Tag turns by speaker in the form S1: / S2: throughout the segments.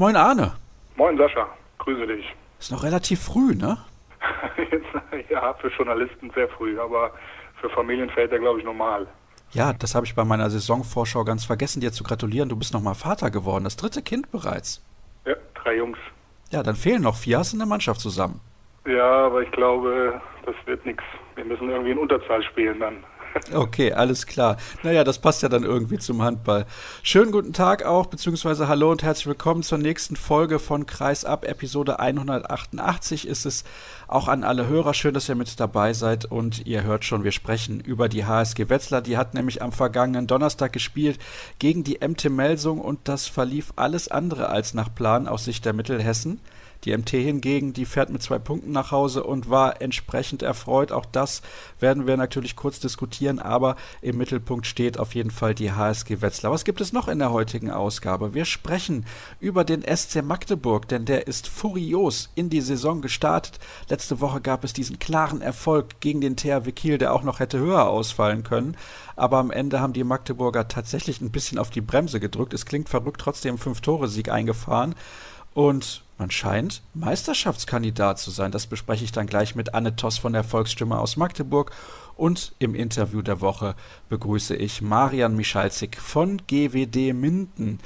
S1: Moin Arne.
S2: Moin Sascha, grüße dich.
S1: Ist noch relativ früh, ne?
S2: ja, für Journalisten sehr früh, aber für Familienväter glaube ich normal.
S1: Ja, das habe ich bei meiner Saisonvorschau ganz vergessen, dir zu gratulieren. Du bist nochmal Vater geworden, das dritte Kind bereits.
S2: Ja, drei Jungs.
S1: Ja, dann fehlen noch vier. Hast du eine Mannschaft zusammen?
S2: Ja, aber ich glaube, das wird nichts. Wir müssen irgendwie in Unterzahl spielen dann.
S1: Okay, alles klar. Naja, das passt ja dann irgendwie zum Handball. Schönen guten Tag auch, beziehungsweise hallo und herzlich willkommen zur nächsten Folge von Kreis ab, Episode 188 ist es auch an alle Hörer. Schön, dass ihr mit dabei seid und ihr hört schon, wir sprechen über die HSG Wetzlar. Die hat nämlich am vergangenen Donnerstag gespielt gegen die MT Melsung und das verlief alles andere als nach Plan aus Sicht der Mittelhessen. Die MT hingegen, die fährt mit zwei Punkten nach Hause und war entsprechend erfreut. Auch das werden wir natürlich kurz diskutieren, aber im Mittelpunkt steht auf jeden Fall die HSG Wetzlar. Was gibt es noch in der heutigen Ausgabe? Wir sprechen über den SC Magdeburg, denn der ist furios in die Saison gestartet. Letzte Woche gab es diesen klaren Erfolg gegen den THW Kiel, der auch noch hätte höher ausfallen können. Aber am Ende haben die Magdeburger tatsächlich ein bisschen auf die Bremse gedrückt. Es klingt verrückt, trotzdem fünf Tore Sieg eingefahren. Und man scheint Meisterschaftskandidat zu sein. Das bespreche ich dann gleich mit Anne Toss von der Volksstimme aus Magdeburg. Und im Interview der Woche begrüße ich Marian Michalzik von GWD Minden.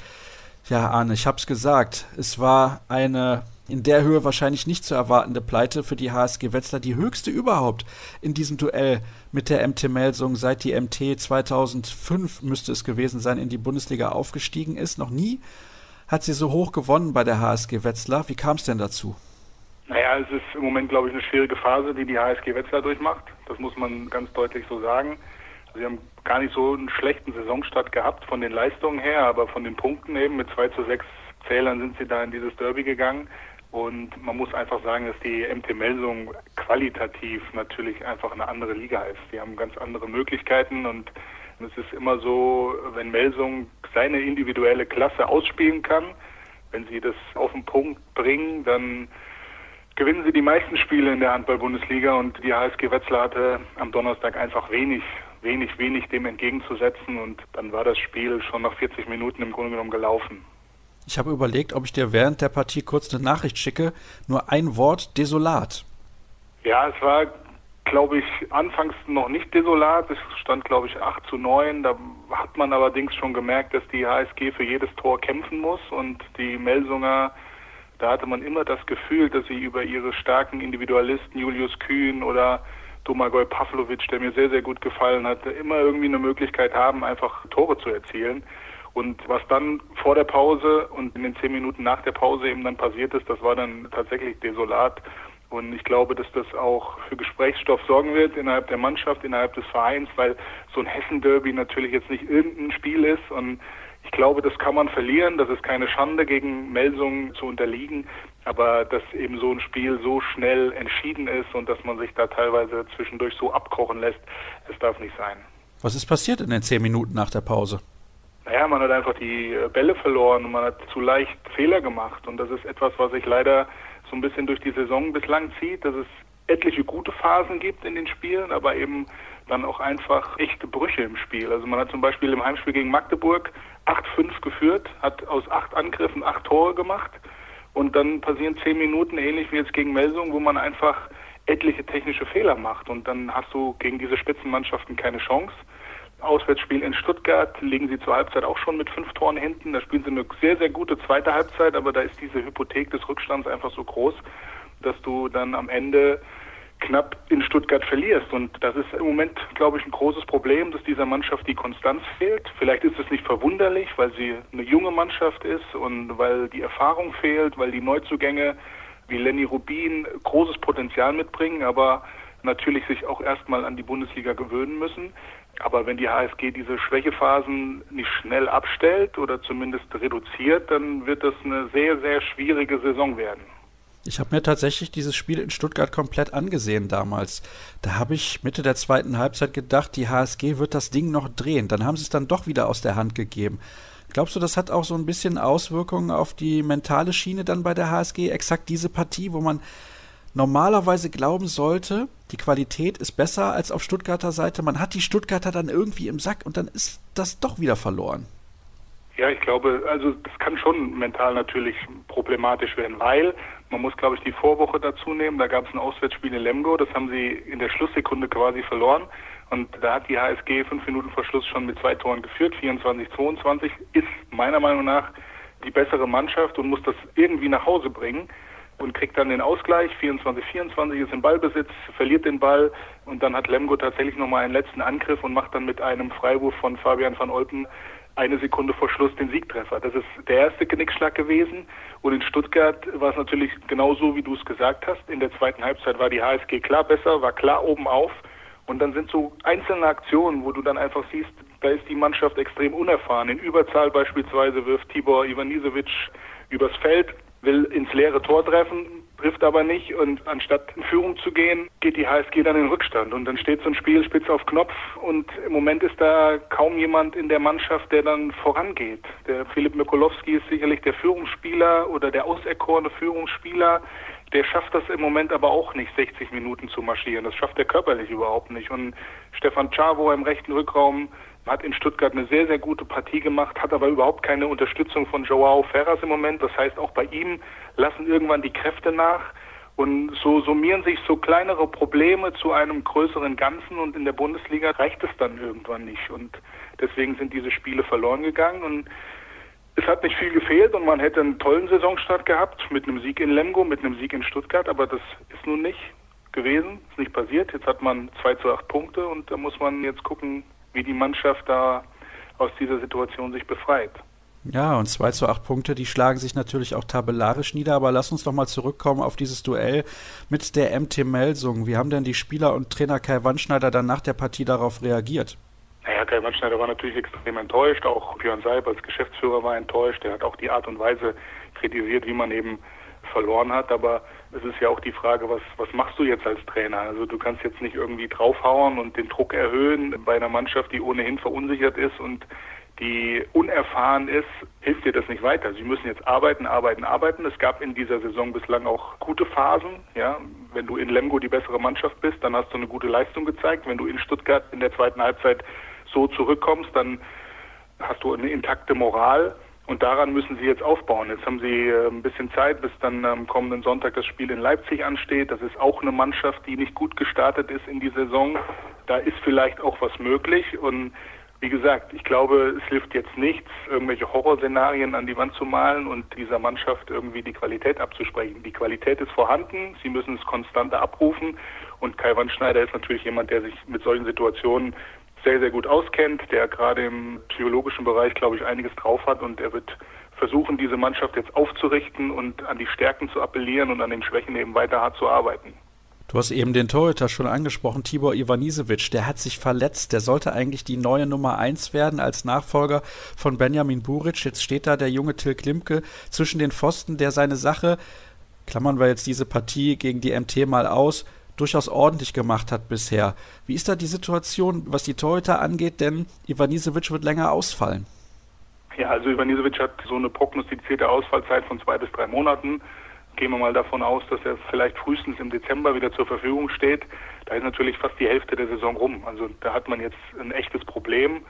S1: Ja, Arne, ich hab's gesagt. Es war eine in der Höhe wahrscheinlich nicht zu erwartende Pleite für die HSG Wetzlar, die höchste überhaupt in diesem Duell mit der MT Melsung, seit die MT 2005 müsste es gewesen sein, in die Bundesliga aufgestiegen ist. Noch nie hat sie so hoch gewonnen bei der HSG Wetzlar. Wie kam es denn dazu?
S2: Naja, es ist im Moment, glaube ich, eine schwierige Phase, die die HSG Wetzlar durchmacht. Das muss man ganz deutlich so sagen. Sie haben gar nicht so einen schlechten Saisonstart gehabt von den Leistungen her, aber von den Punkten eben mit 2 zu 6 Zählern sind sie da in dieses Derby gegangen. Und man muss einfach sagen, dass die MT Melsung qualitativ natürlich einfach eine andere Liga ist. Die haben ganz andere Möglichkeiten und es ist immer so, wenn Melsung seine individuelle Klasse ausspielen kann, wenn sie das auf den Punkt bringen, dann gewinnen sie die meisten Spiele in der Handball-Bundesliga und die HSG Wetzlar hatte am Donnerstag einfach wenig, wenig, wenig dem entgegenzusetzen und dann war das Spiel schon nach 40 Minuten im Grunde genommen gelaufen.
S1: Ich habe überlegt, ob ich dir während der Partie kurz eine Nachricht schicke. Nur ein Wort, desolat.
S2: Ja, es war glaube ich, anfangs noch nicht desolat. Es stand, glaube ich, 8 zu 9. Da hat man allerdings schon gemerkt, dass die HSG für jedes Tor kämpfen muss und die Melsunger, da hatte man immer das Gefühl, dass sie über ihre starken Individualisten, Julius Kühn oder Domagoj Pavlovic, der mir sehr, sehr gut gefallen hat, immer irgendwie eine Möglichkeit haben, einfach Tore zu erzielen. Und was dann vor der Pause und in den zehn Minuten nach der Pause eben dann passiert ist, das war dann tatsächlich desolat. Und ich glaube, dass das auch für Gesprächsstoff sorgen wird innerhalb der Mannschaft, innerhalb des Vereins, weil so ein Hessen-Derby natürlich jetzt nicht irgendein Spiel ist. Und ich glaube, das kann man verlieren. Das ist keine Schande, gegen Melsungen zu unterliegen. Aber dass eben so ein Spiel so schnell entschieden ist und dass man sich da teilweise zwischendurch so abkochen lässt, es darf nicht sein.
S1: Was ist passiert in den zehn Minuten nach der Pause?
S2: Naja, man hat einfach die Bälle verloren und man hat zu leicht Fehler gemacht. Und das ist etwas, was ich leider so ein bisschen durch die Saison bislang zieht, dass es etliche gute Phasen gibt in den Spielen, aber eben dann auch einfach echte Brüche im Spiel. Also man hat zum Beispiel im Heimspiel gegen Magdeburg 8-5 geführt, hat aus acht Angriffen acht Tore gemacht und dann passieren zehn Minuten ähnlich wie jetzt gegen Melsung, wo man einfach etliche technische Fehler macht und dann hast du gegen diese Spitzenmannschaften keine Chance. Auswärtsspiel in Stuttgart liegen sie zur Halbzeit auch schon mit fünf Toren hinten. Da spielen sie eine sehr, sehr gute zweite Halbzeit, aber da ist diese Hypothek des Rückstands einfach so groß, dass du dann am Ende knapp in Stuttgart verlierst. Und das ist im Moment, glaube ich, ein großes Problem, dass dieser Mannschaft die Konstanz fehlt. Vielleicht ist es nicht verwunderlich, weil sie eine junge Mannschaft ist und weil die Erfahrung fehlt, weil die Neuzugänge wie Lenny Rubin großes Potenzial mitbringen, aber natürlich sich auch erstmal an die Bundesliga gewöhnen müssen. Aber wenn die HSG diese Schwächephasen nicht schnell abstellt oder zumindest reduziert, dann wird das eine sehr, sehr schwierige Saison werden.
S1: Ich habe mir tatsächlich dieses Spiel in Stuttgart komplett angesehen damals. Da habe ich Mitte der zweiten Halbzeit gedacht, die HSG wird das Ding noch drehen. Dann haben sie es dann doch wieder aus der Hand gegeben. Glaubst du, das hat auch so ein bisschen Auswirkungen auf die mentale Schiene dann bei der HSG? Exakt diese Partie, wo man normalerweise glauben sollte, die Qualität ist besser als auf Stuttgarter Seite. Man hat die Stuttgarter dann irgendwie im Sack und dann ist das doch wieder verloren.
S2: Ja, ich glaube, also das kann schon mental natürlich problematisch werden, weil man muss, glaube ich, die Vorwoche dazu nehmen. Da gab es ein Auswärtsspiel in Lemgo, das haben sie in der Schlusssekunde quasi verloren. Und da hat die HSG fünf Minuten vor Schluss schon mit zwei Toren geführt, 24-22, ist meiner Meinung nach die bessere Mannschaft und muss das irgendwie nach Hause bringen und kriegt dann den Ausgleich. 24-24 ist im Ballbesitz, verliert den Ball und dann hat Lemgo tatsächlich nochmal einen letzten Angriff und macht dann mit einem Freiwurf von Fabian van Olpen eine Sekunde vor Schluss den Siegtreffer. Das ist der erste Genickschlag gewesen. Und in Stuttgart war es natürlich genauso, wie du es gesagt hast. In der zweiten Halbzeit war die HSG klar besser, war klar oben auf. Und dann sind so einzelne Aktionen, wo du dann einfach siehst, da ist die Mannschaft extrem unerfahren. In Überzahl beispielsweise wirft Tibor Ivanisevic übers Feld, will ins leere Tor treffen, trifft aber nicht und anstatt in Führung zu gehen, geht die HSG dann in Rückstand und dann steht so ein Spiel spitz auf Knopf und im Moment ist da kaum jemand in der Mannschaft, der dann vorangeht. Der Philipp Mikolowski ist sicherlich der Führungsspieler oder der auserkorene Führungsspieler, der schafft das im Moment aber auch nicht, 60 Minuten zu marschieren. Das schafft er körperlich überhaupt nicht. Und Stefan Czavo im rechten Rückraum hat in Stuttgart eine sehr, sehr gute Partie gemacht, hat aber überhaupt keine Unterstützung von Joao Ferras im Moment. Das heißt, auch bei ihm lassen irgendwann die Kräfte nach. Und so summieren sich so kleinere Probleme zu einem größeren Ganzen und in der Bundesliga reicht es dann irgendwann nicht. Und deswegen sind diese Spiele verloren gegangen und es hat nicht viel gefehlt und man hätte einen tollen Saisonstart gehabt mit einem Sieg in Lemgo, mit einem Sieg in Stuttgart, aber das ist nun nicht gewesen, ist nicht passiert. Jetzt hat man 2 zu 8 Punkte und da muss man jetzt gucken, wie die Mannschaft da aus dieser Situation sich befreit.
S1: Ja, und 2 zu 8 Punkte, die schlagen sich natürlich auch tabellarisch nieder, aber lass uns doch mal zurückkommen auf dieses Duell mit der MT Melsung. Wie haben denn die Spieler und Trainer Kai Wandschneider dann nach der Partie darauf reagiert?
S2: Naja, Kai Wandschneider war natürlich extrem enttäuscht, auch Björn Seib als Geschäftsführer war enttäuscht, er hat auch die Art und Weise kritisiert, wie man eben verloren hat, aber es ist ja auch die Frage, was, was machst du jetzt als Trainer? Also du kannst jetzt nicht irgendwie draufhauen und den Druck erhöhen bei einer Mannschaft, die ohnehin verunsichert ist und die unerfahren ist, hilft dir das nicht weiter. Sie müssen jetzt arbeiten, arbeiten, arbeiten. Es gab in dieser Saison bislang auch gute Phasen. Ja, wenn du in Lemgo die bessere Mannschaft bist, dann hast du eine gute Leistung gezeigt. Wenn du in Stuttgart in der zweiten Halbzeit so zurückkommst, dann hast du eine intakte Moral. Und daran müssen sie jetzt aufbauen. Jetzt haben sie äh, ein bisschen Zeit, bis dann am kommenden Sonntag das Spiel in Leipzig ansteht. Das ist auch eine Mannschaft, die nicht gut gestartet ist in die Saison. Da ist vielleicht auch was möglich. Und wie gesagt, ich glaube, es hilft jetzt nichts, irgendwelche Horrorszenarien an die Wand zu malen und dieser Mannschaft irgendwie die Qualität abzusprechen. Die Qualität ist vorhanden, sie müssen es konstanter abrufen und Kai Wandschneider ist natürlich jemand, der sich mit solchen Situationen sehr, sehr gut auskennt, der gerade im psychologischen Bereich, glaube ich, einiges drauf hat und er wird versuchen, diese Mannschaft jetzt aufzurichten und an die Stärken zu appellieren und an den Schwächen eben weiter hart zu arbeiten.
S1: Du hast eben den Torhüter schon angesprochen, Tibor Ivanisevic. Der hat sich verletzt. Der sollte eigentlich die neue Nummer 1 werden als Nachfolger von Benjamin Buric. Jetzt steht da der junge Till Klimke zwischen den Pfosten, der seine Sache, klammern wir jetzt diese Partie gegen die MT mal aus, durchaus ordentlich gemacht hat bisher. Wie ist da die Situation, was die Torhüter angeht? Denn Ivanisevic wird länger ausfallen.
S2: Ja, also Ivanisevic hat so eine prognostizierte Ausfallzeit von zwei bis drei Monaten. Gehen wir mal davon aus, dass er vielleicht frühestens im Dezember wieder zur Verfügung steht. Da ist natürlich fast die Hälfte der Saison rum. Also da hat man jetzt ein echtes Problem,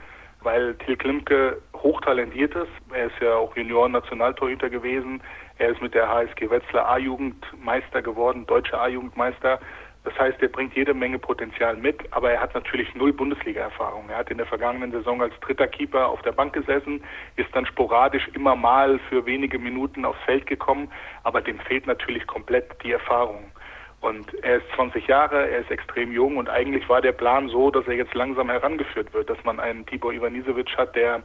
S2: weil Till Klimke hochtalentiert ist. Er ist ja auch Junioren-Nationaltorhüter gewesen. Er ist mit der HSG Wetzlar A-Jugend Meister geworden, deutscher A-Jugendmeister. Das heißt, er bringt jede Menge Potenzial mit, aber er hat natürlich null Bundesliga-Erfahrung. Er hat in der vergangenen Saison als dritter Keeper auf der Bank gesessen, ist dann sporadisch immer mal für wenige Minuten aufs Feld gekommen, aber dem fehlt natürlich komplett die Erfahrung. Und er ist 20 Jahre, er ist extrem jung und eigentlich war der Plan so, dass er jetzt langsam herangeführt wird, dass man einen Tibor Ivanisevic hat, der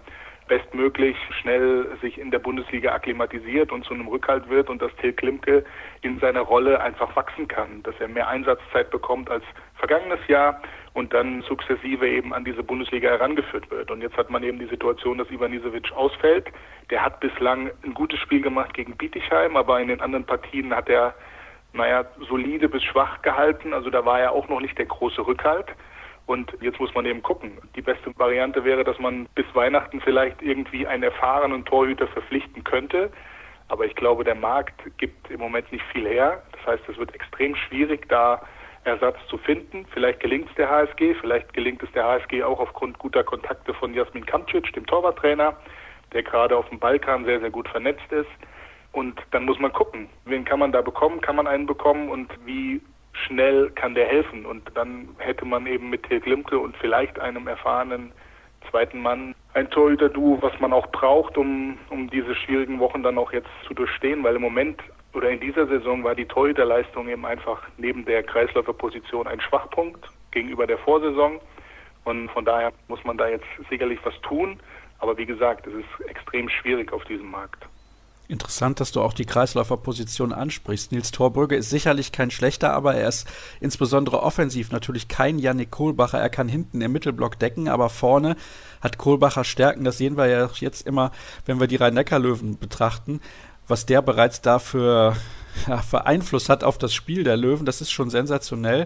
S2: bestmöglich schnell sich in der Bundesliga akklimatisiert und zu einem Rückhalt wird und dass Till Klimke in seiner Rolle einfach wachsen kann, dass er mehr Einsatzzeit bekommt als vergangenes Jahr und dann sukzessive eben an diese Bundesliga herangeführt wird. Und jetzt hat man eben die Situation, dass Ivanisevic ausfällt. Der hat bislang ein gutes Spiel gemacht gegen Bietigheim, aber in den anderen Partien hat er, naja, solide bis schwach gehalten. Also da war er auch noch nicht der große Rückhalt. Und jetzt muss man eben gucken. Die beste Variante wäre, dass man bis Weihnachten vielleicht irgendwie einen erfahrenen Torhüter verpflichten könnte. Aber ich glaube, der Markt gibt im Moment nicht viel her. Das heißt, es wird extrem schwierig, da Ersatz zu finden. Vielleicht gelingt es der HSG, vielleicht gelingt es der HSG auch aufgrund guter Kontakte von Jasmin Kamcic, dem Torwarttrainer, der gerade auf dem Balkan sehr, sehr gut vernetzt ist. Und dann muss man gucken, wen kann man da bekommen, kann man einen bekommen und wie schnell kann der helfen. Und dann hätte man eben mit Till Glimke und vielleicht einem erfahrenen zweiten Mann ein Torhüter-Duo, was man auch braucht, um, um diese schwierigen Wochen dann auch jetzt zu durchstehen, weil im Moment oder in dieser Saison war die Torhüterleistung eben einfach neben der Kreisläuferposition ein Schwachpunkt gegenüber der Vorsaison. Und von daher muss man da jetzt sicherlich was tun. Aber wie gesagt, es ist extrem schwierig auf diesem Markt.
S1: Interessant, dass du auch die Kreisläuferposition ansprichst. Nils Torbrügge ist sicherlich kein schlechter, aber er ist insbesondere offensiv natürlich kein Yannick Kohlbacher. Er kann hinten im Mittelblock decken, aber vorne hat Kohlbacher Stärken. Das sehen wir ja jetzt immer, wenn wir die Rhein-Neckar-Löwen betrachten. Was der bereits dafür ja, für Einfluss hat auf das Spiel der Löwen, das ist schon sensationell.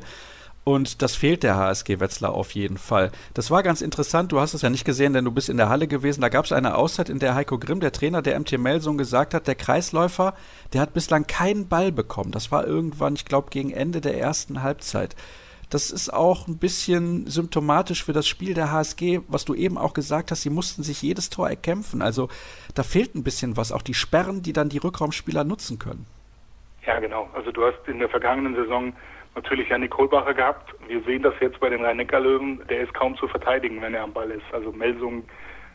S1: Und das fehlt der HSG Wetzlar auf jeden Fall. Das war ganz interessant. Du hast es ja nicht gesehen, denn du bist in der Halle gewesen. Da gab es eine Auszeit, in der Heiko Grimm, der Trainer der MT Melsung, gesagt hat, der Kreisläufer, der hat bislang keinen Ball bekommen. Das war irgendwann, ich glaube, gegen Ende der ersten Halbzeit. Das ist auch ein bisschen symptomatisch für das Spiel der HSG, was du eben auch gesagt hast. Sie mussten sich jedes Tor erkämpfen. Also da fehlt ein bisschen was. Auch die Sperren, die dann die Rückraumspieler nutzen können.
S2: Ja, genau. Also du hast in der vergangenen Saison natürlich Janik Kohlbacher gehabt. Wir sehen das jetzt bei den Rhein-Neckar-Löwen. Der ist kaum zu verteidigen, wenn er am Ball ist. Also Melsung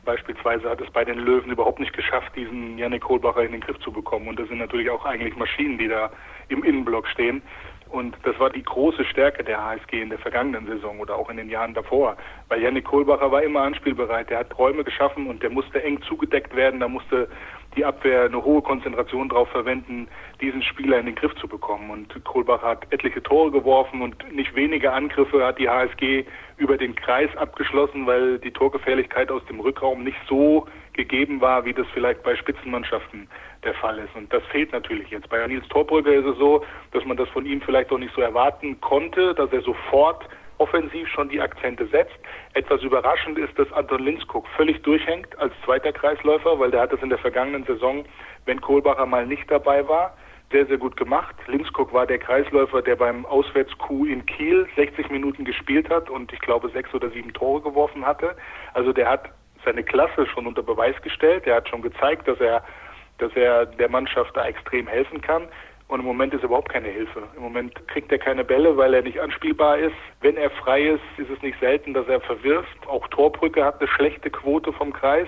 S2: beispielsweise hat es bei den Löwen überhaupt nicht geschafft, diesen Janik Kohlbacher in den Griff zu bekommen. Und das sind natürlich auch eigentlich Maschinen, die da im Innenblock stehen. Und das war die große Stärke der HSG in der vergangenen Saison oder auch in den Jahren davor. Weil Janik Kohlbacher war immer anspielbereit. Der hat Räume geschaffen und der musste eng zugedeckt werden. Da musste die Abwehr eine hohe Konzentration darauf verwenden, diesen Spieler in den Griff zu bekommen. Und Kohlbach hat etliche Tore geworfen und nicht wenige Angriffe hat die HSG über den Kreis abgeschlossen, weil die Torgefährlichkeit aus dem Rückraum nicht so gegeben war, wie das vielleicht bei Spitzenmannschaften der Fall ist. Und das fehlt natürlich jetzt. Bei Nils Torbrügge ist es so, dass man das von ihm vielleicht auch nicht so erwarten konnte, dass er sofort offensiv schon die Akzente setzt. Etwas überraschend ist, dass Anton Linskog völlig durchhängt als zweiter Kreisläufer, weil der hat es in der vergangenen Saison, wenn Kohlbacher mal nicht dabei war, sehr, sehr gut gemacht. Linskog war der Kreisläufer, der beim Auswärtskuh in Kiel 60 Minuten gespielt hat und ich glaube sechs oder sieben Tore geworfen hatte. Also der hat seine Klasse schon unter Beweis gestellt. Er hat schon gezeigt, dass er, dass er der Mannschaft da extrem helfen kann. Und im Moment ist überhaupt keine Hilfe. Im Moment kriegt er keine Bälle, weil er nicht anspielbar ist. Wenn er frei ist, ist es nicht selten, dass er verwirft. Auch Torbrücke hat eine schlechte Quote vom Kreis.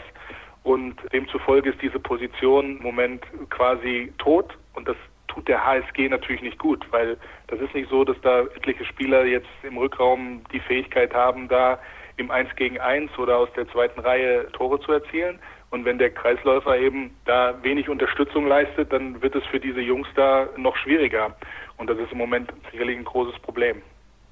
S2: Und demzufolge ist diese Position im Moment quasi tot. Und das tut der HSG natürlich nicht gut, weil das ist nicht so, dass da etliche Spieler jetzt im Rückraum die Fähigkeit haben, da im 1 gegen 1 oder aus der zweiten Reihe Tore zu erzielen, und wenn der Kreisläufer eben da wenig Unterstützung leistet, dann wird es für diese Jungs da noch schwieriger. Und das ist im Moment sicherlich ein großes Problem.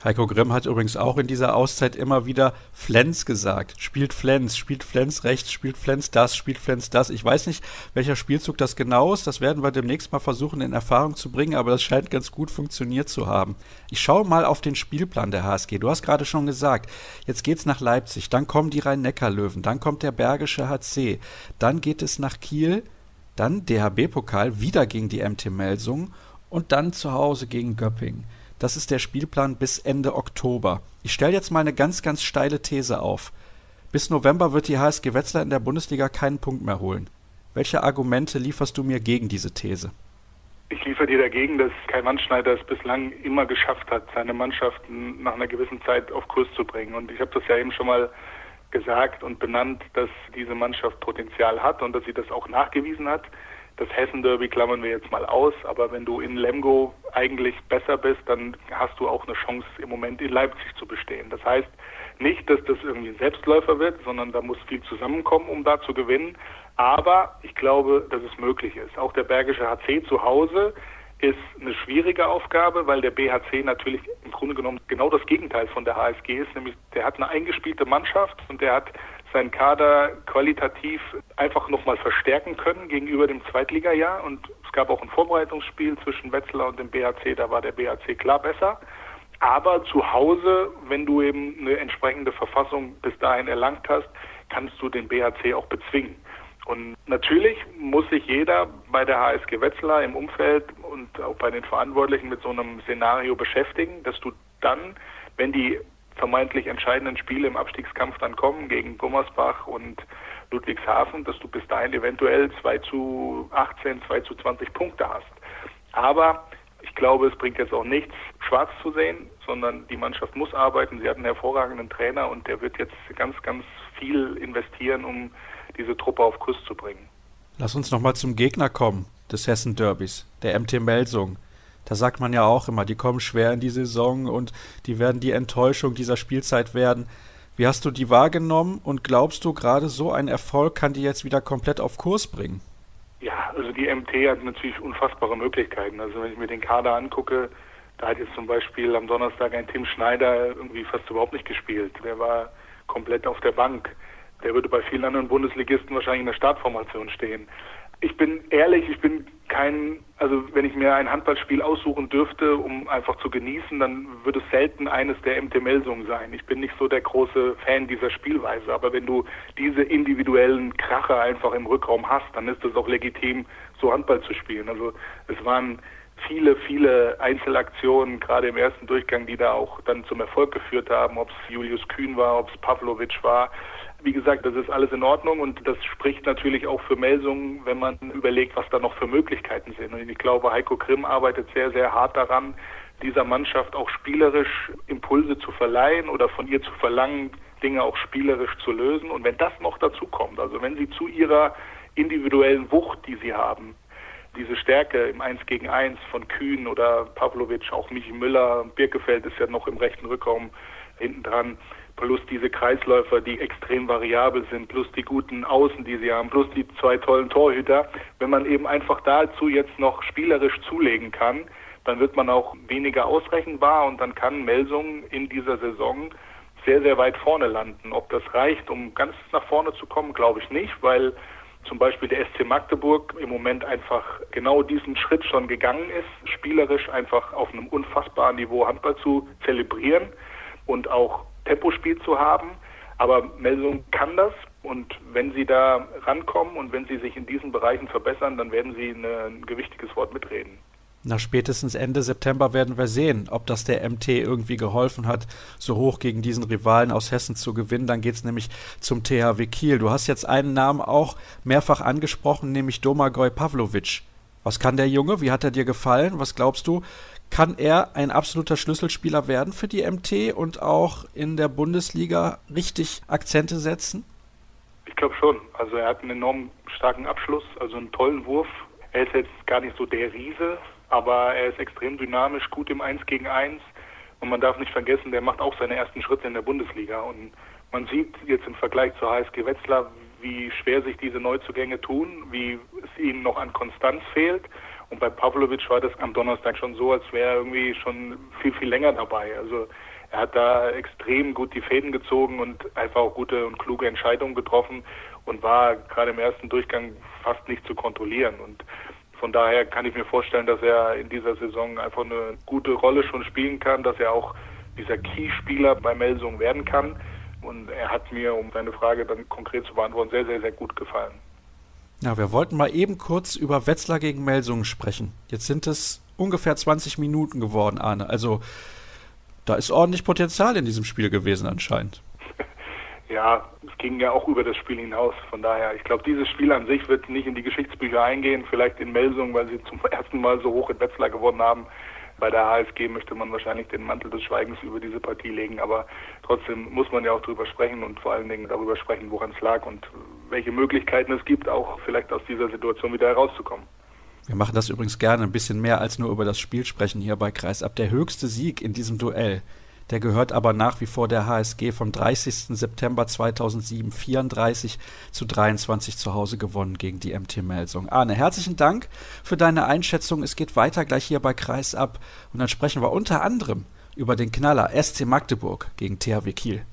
S1: Heiko Grimm hat übrigens auch in dieser Auszeit immer wieder Flens gesagt. Spielt Flens, spielt Flens rechts, spielt Flens das, spielt Flens das. Ich weiß nicht, welcher Spielzug das genau ist. Das werden wir demnächst mal versuchen in Erfahrung zu bringen, aber das scheint ganz gut funktioniert zu haben. Ich schaue mal auf den Spielplan der HSG. Du hast gerade schon gesagt, jetzt geht's nach Leipzig, dann kommen die Rhein-Neckar-Löwen, dann kommt der Bergische HC, dann geht es nach Kiel, dann DHB-Pokal, wieder gegen die MT Melsung und dann zu Hause gegen Göppingen. Das ist der Spielplan bis Ende Oktober. Ich stelle jetzt mal eine ganz, ganz steile These auf. Bis November wird die HSG Wetzlar in der Bundesliga keinen Punkt mehr holen. Welche Argumente lieferst du mir gegen diese These?
S2: Ich liefere dir dagegen, dass Kai Mannschneider es bislang immer geschafft hat, seine Mannschaften nach einer gewissen Zeit auf Kurs zu bringen. Und ich habe das ja eben schon mal gesagt und benannt, dass diese Mannschaft Potenzial hat und dass sie das auch nachgewiesen hat. Das Hessen-Derby klammern wir jetzt mal aus, aber wenn du in Lemgo eigentlich besser bist, dann hast du auch eine Chance im Moment in Leipzig zu bestehen. Das heißt nicht, dass das irgendwie ein Selbstläufer wird, sondern da muss viel zusammenkommen, um da zu gewinnen. Aber ich glaube, dass es möglich ist. Auch der Bergische HC zu Hause ist eine schwierige Aufgabe, weil der BHC natürlich im Grunde genommen genau das Gegenteil von der HSG ist, nämlich der hat eine eingespielte Mannschaft und der hat seinen Kader qualitativ einfach nochmal verstärken können gegenüber dem Zweitligajahr. Und es gab auch ein Vorbereitungsspiel zwischen Wetzlar und dem BHC, da war der BHC klar besser. Aber zu Hause, wenn du eben eine entsprechende Verfassung bis dahin erlangt hast, kannst du den BHC auch bezwingen. Und natürlich muss sich jeder bei der HSG Wetzlar im Umfeld und auch bei den Verantwortlichen mit so einem Szenario beschäftigen, dass du dann, wenn die vermeintlich entscheidenden Spiele im Abstiegskampf dann kommen gegen Gummersbach und Ludwigshafen, dass du bis dahin eventuell 2 zu 18, 2 zu 20 Punkte hast. Aber ich glaube, es bringt jetzt auch nichts, schwarz zu sehen, sondern die Mannschaft muss arbeiten. Sie hat einen hervorragenden Trainer und der wird jetzt ganz, ganz viel investieren, um diese Truppe auf Kurs zu bringen.
S1: Lass uns nochmal zum Gegner kommen des Hessen Derbys, der MT Melsung. Da sagt man ja auch immer, die kommen schwer in die Saison und die werden die Enttäuschung dieser Spielzeit werden. Wie hast du die wahrgenommen und glaubst du, gerade so ein Erfolg kann die jetzt wieder komplett auf Kurs bringen?
S2: Ja, also die MT hat natürlich unfassbare Möglichkeiten. Also wenn ich mir den Kader angucke, da hat jetzt zum Beispiel am Donnerstag ein Tim Schneider irgendwie fast überhaupt nicht gespielt. Der war komplett auf der Bank. Der würde bei vielen anderen Bundesligisten wahrscheinlich in der Startformation stehen. Ich bin ehrlich, ich bin kein, also wenn ich mir ein Handballspiel aussuchen dürfte, um einfach zu genießen, dann würde es selten eines der MT Melsungen sein. Ich bin nicht so der große Fan dieser Spielweise, aber wenn du diese individuellen Kracher einfach im Rückraum hast, dann ist es auch legitim, so Handball zu spielen. Also es waren viele, viele Einzelaktionen, gerade im ersten Durchgang, die da auch dann zum Erfolg geführt haben, ob es Julius Kühn war, ob es Pavlovic war. Wie gesagt, das ist alles in Ordnung und das spricht natürlich auch für Melsungen, wenn man überlegt, was da noch für Möglichkeiten sind. Und ich glaube, Heiko Grimm arbeitet sehr, sehr hart daran, dieser Mannschaft auch spielerisch Impulse zu verleihen oder von ihr zu verlangen, Dinge auch spielerisch zu lösen. Und wenn das noch dazu kommt, also wenn sie zu ihrer individuellen Wucht, die sie haben, diese Stärke im 1 gegen 1 von Kühn oder Pavlovic, auch Michi Müller, Birkefeld ist ja noch im rechten Rückraum hinten dran, plus diese Kreisläufer, die extrem variabel sind, plus die guten Außen, die sie haben, plus die zwei tollen Torhüter. Wenn man eben einfach dazu jetzt noch spielerisch zulegen kann, dann wird man auch weniger ausrechenbar und dann kann Melsung in dieser Saison sehr, sehr weit vorne landen. Ob das reicht, um ganz nach vorne zu kommen, glaube ich nicht, weil zum Beispiel der SC Magdeburg im Moment einfach genau diesen Schritt schon gegangen ist, spielerisch einfach auf einem unfassbaren Niveau Handball zu zelebrieren und auch Tempospiel zu haben. Aber Melsung kann das und wenn sie da rankommen und wenn sie sich in diesen Bereichen verbessern, dann werden sie eine, ein gewichtiges Wort mitreden.
S1: Na, spätestens Ende September werden wir sehen, ob das der MT irgendwie geholfen hat, so hoch gegen diesen Rivalen aus Hessen zu gewinnen. Dann geht es nämlich zum THW Kiel. Du hast jetzt einen Namen auch mehrfach angesprochen, nämlich Domagoj Pavlovic. Was kann der Junge? Wie hat er dir gefallen? Was glaubst du? Kann er ein absoluter Schlüsselspieler werden für die MT und auch in der Bundesliga richtig Akzente setzen?
S2: Ich glaube schon. Also er hat einen enorm starken Abschluss, also einen tollen Wurf. Er ist jetzt gar nicht so der Riese, aber er ist extrem dynamisch, gut im 1 gegen 1 und man darf nicht vergessen, der macht auch seine ersten Schritte in der Bundesliga und man sieht jetzt im Vergleich zur HSG Wetzlar, wie schwer sich diese Neuzugänge tun, wie es ihnen noch an Konstanz fehlt und bei Pavlovic war das am Donnerstag schon so, als wäre er irgendwie schon viel, viel länger dabei. Also er hat da extrem gut die Fäden gezogen und einfach auch gute und kluge Entscheidungen getroffen und war gerade im ersten Durchgang fast nicht zu kontrollieren. Und von daher kann ich mir vorstellen, dass er in dieser Saison einfach eine gute Rolle schon spielen kann, dass er auch dieser Key-Spieler bei Melsung werden kann. Und er hat mir, um seine Frage dann konkret zu beantworten, sehr, sehr, sehr gut gefallen.
S1: Ja, wir wollten mal eben kurz über Wetzlar gegen Melsungen sprechen. Jetzt sind es ungefähr 20 Minuten geworden, Arne. Also da ist ordentlich Potenzial in diesem Spiel gewesen anscheinend.
S2: Ja, es ging ja auch über das Spiel hinaus. Von daher, ich glaube, dieses Spiel an sich wird nicht in die Geschichtsbücher eingehen. Vielleicht in Melsung, weil sie zum ersten Mal so hoch in Wetzlar gewonnen haben. Bei der HSG möchte man wahrscheinlich den Mantel des Schweigens über diese Partie legen, aber trotzdem muss man ja auch darüber sprechen und vor allen Dingen darüber sprechen, woran es lag und welche Möglichkeiten es gibt, auch vielleicht aus dieser Situation wieder herauszukommen.
S1: Wir machen das übrigens gerne ein bisschen mehr als nur über das Spiel sprechen hier bei Kreisab. Der höchste Sieg in diesem Duell der gehört aber nach wie vor der HSG vom 30. September 2007 34 zu 23 zu Hause gewonnen gegen die MT Melsung. Arne, herzlichen Dank für deine Einschätzung. Es geht weiter gleich hier bei Kreisab und dann sprechen wir unter anderem über den Knaller SC Magdeburg gegen THW Kiel.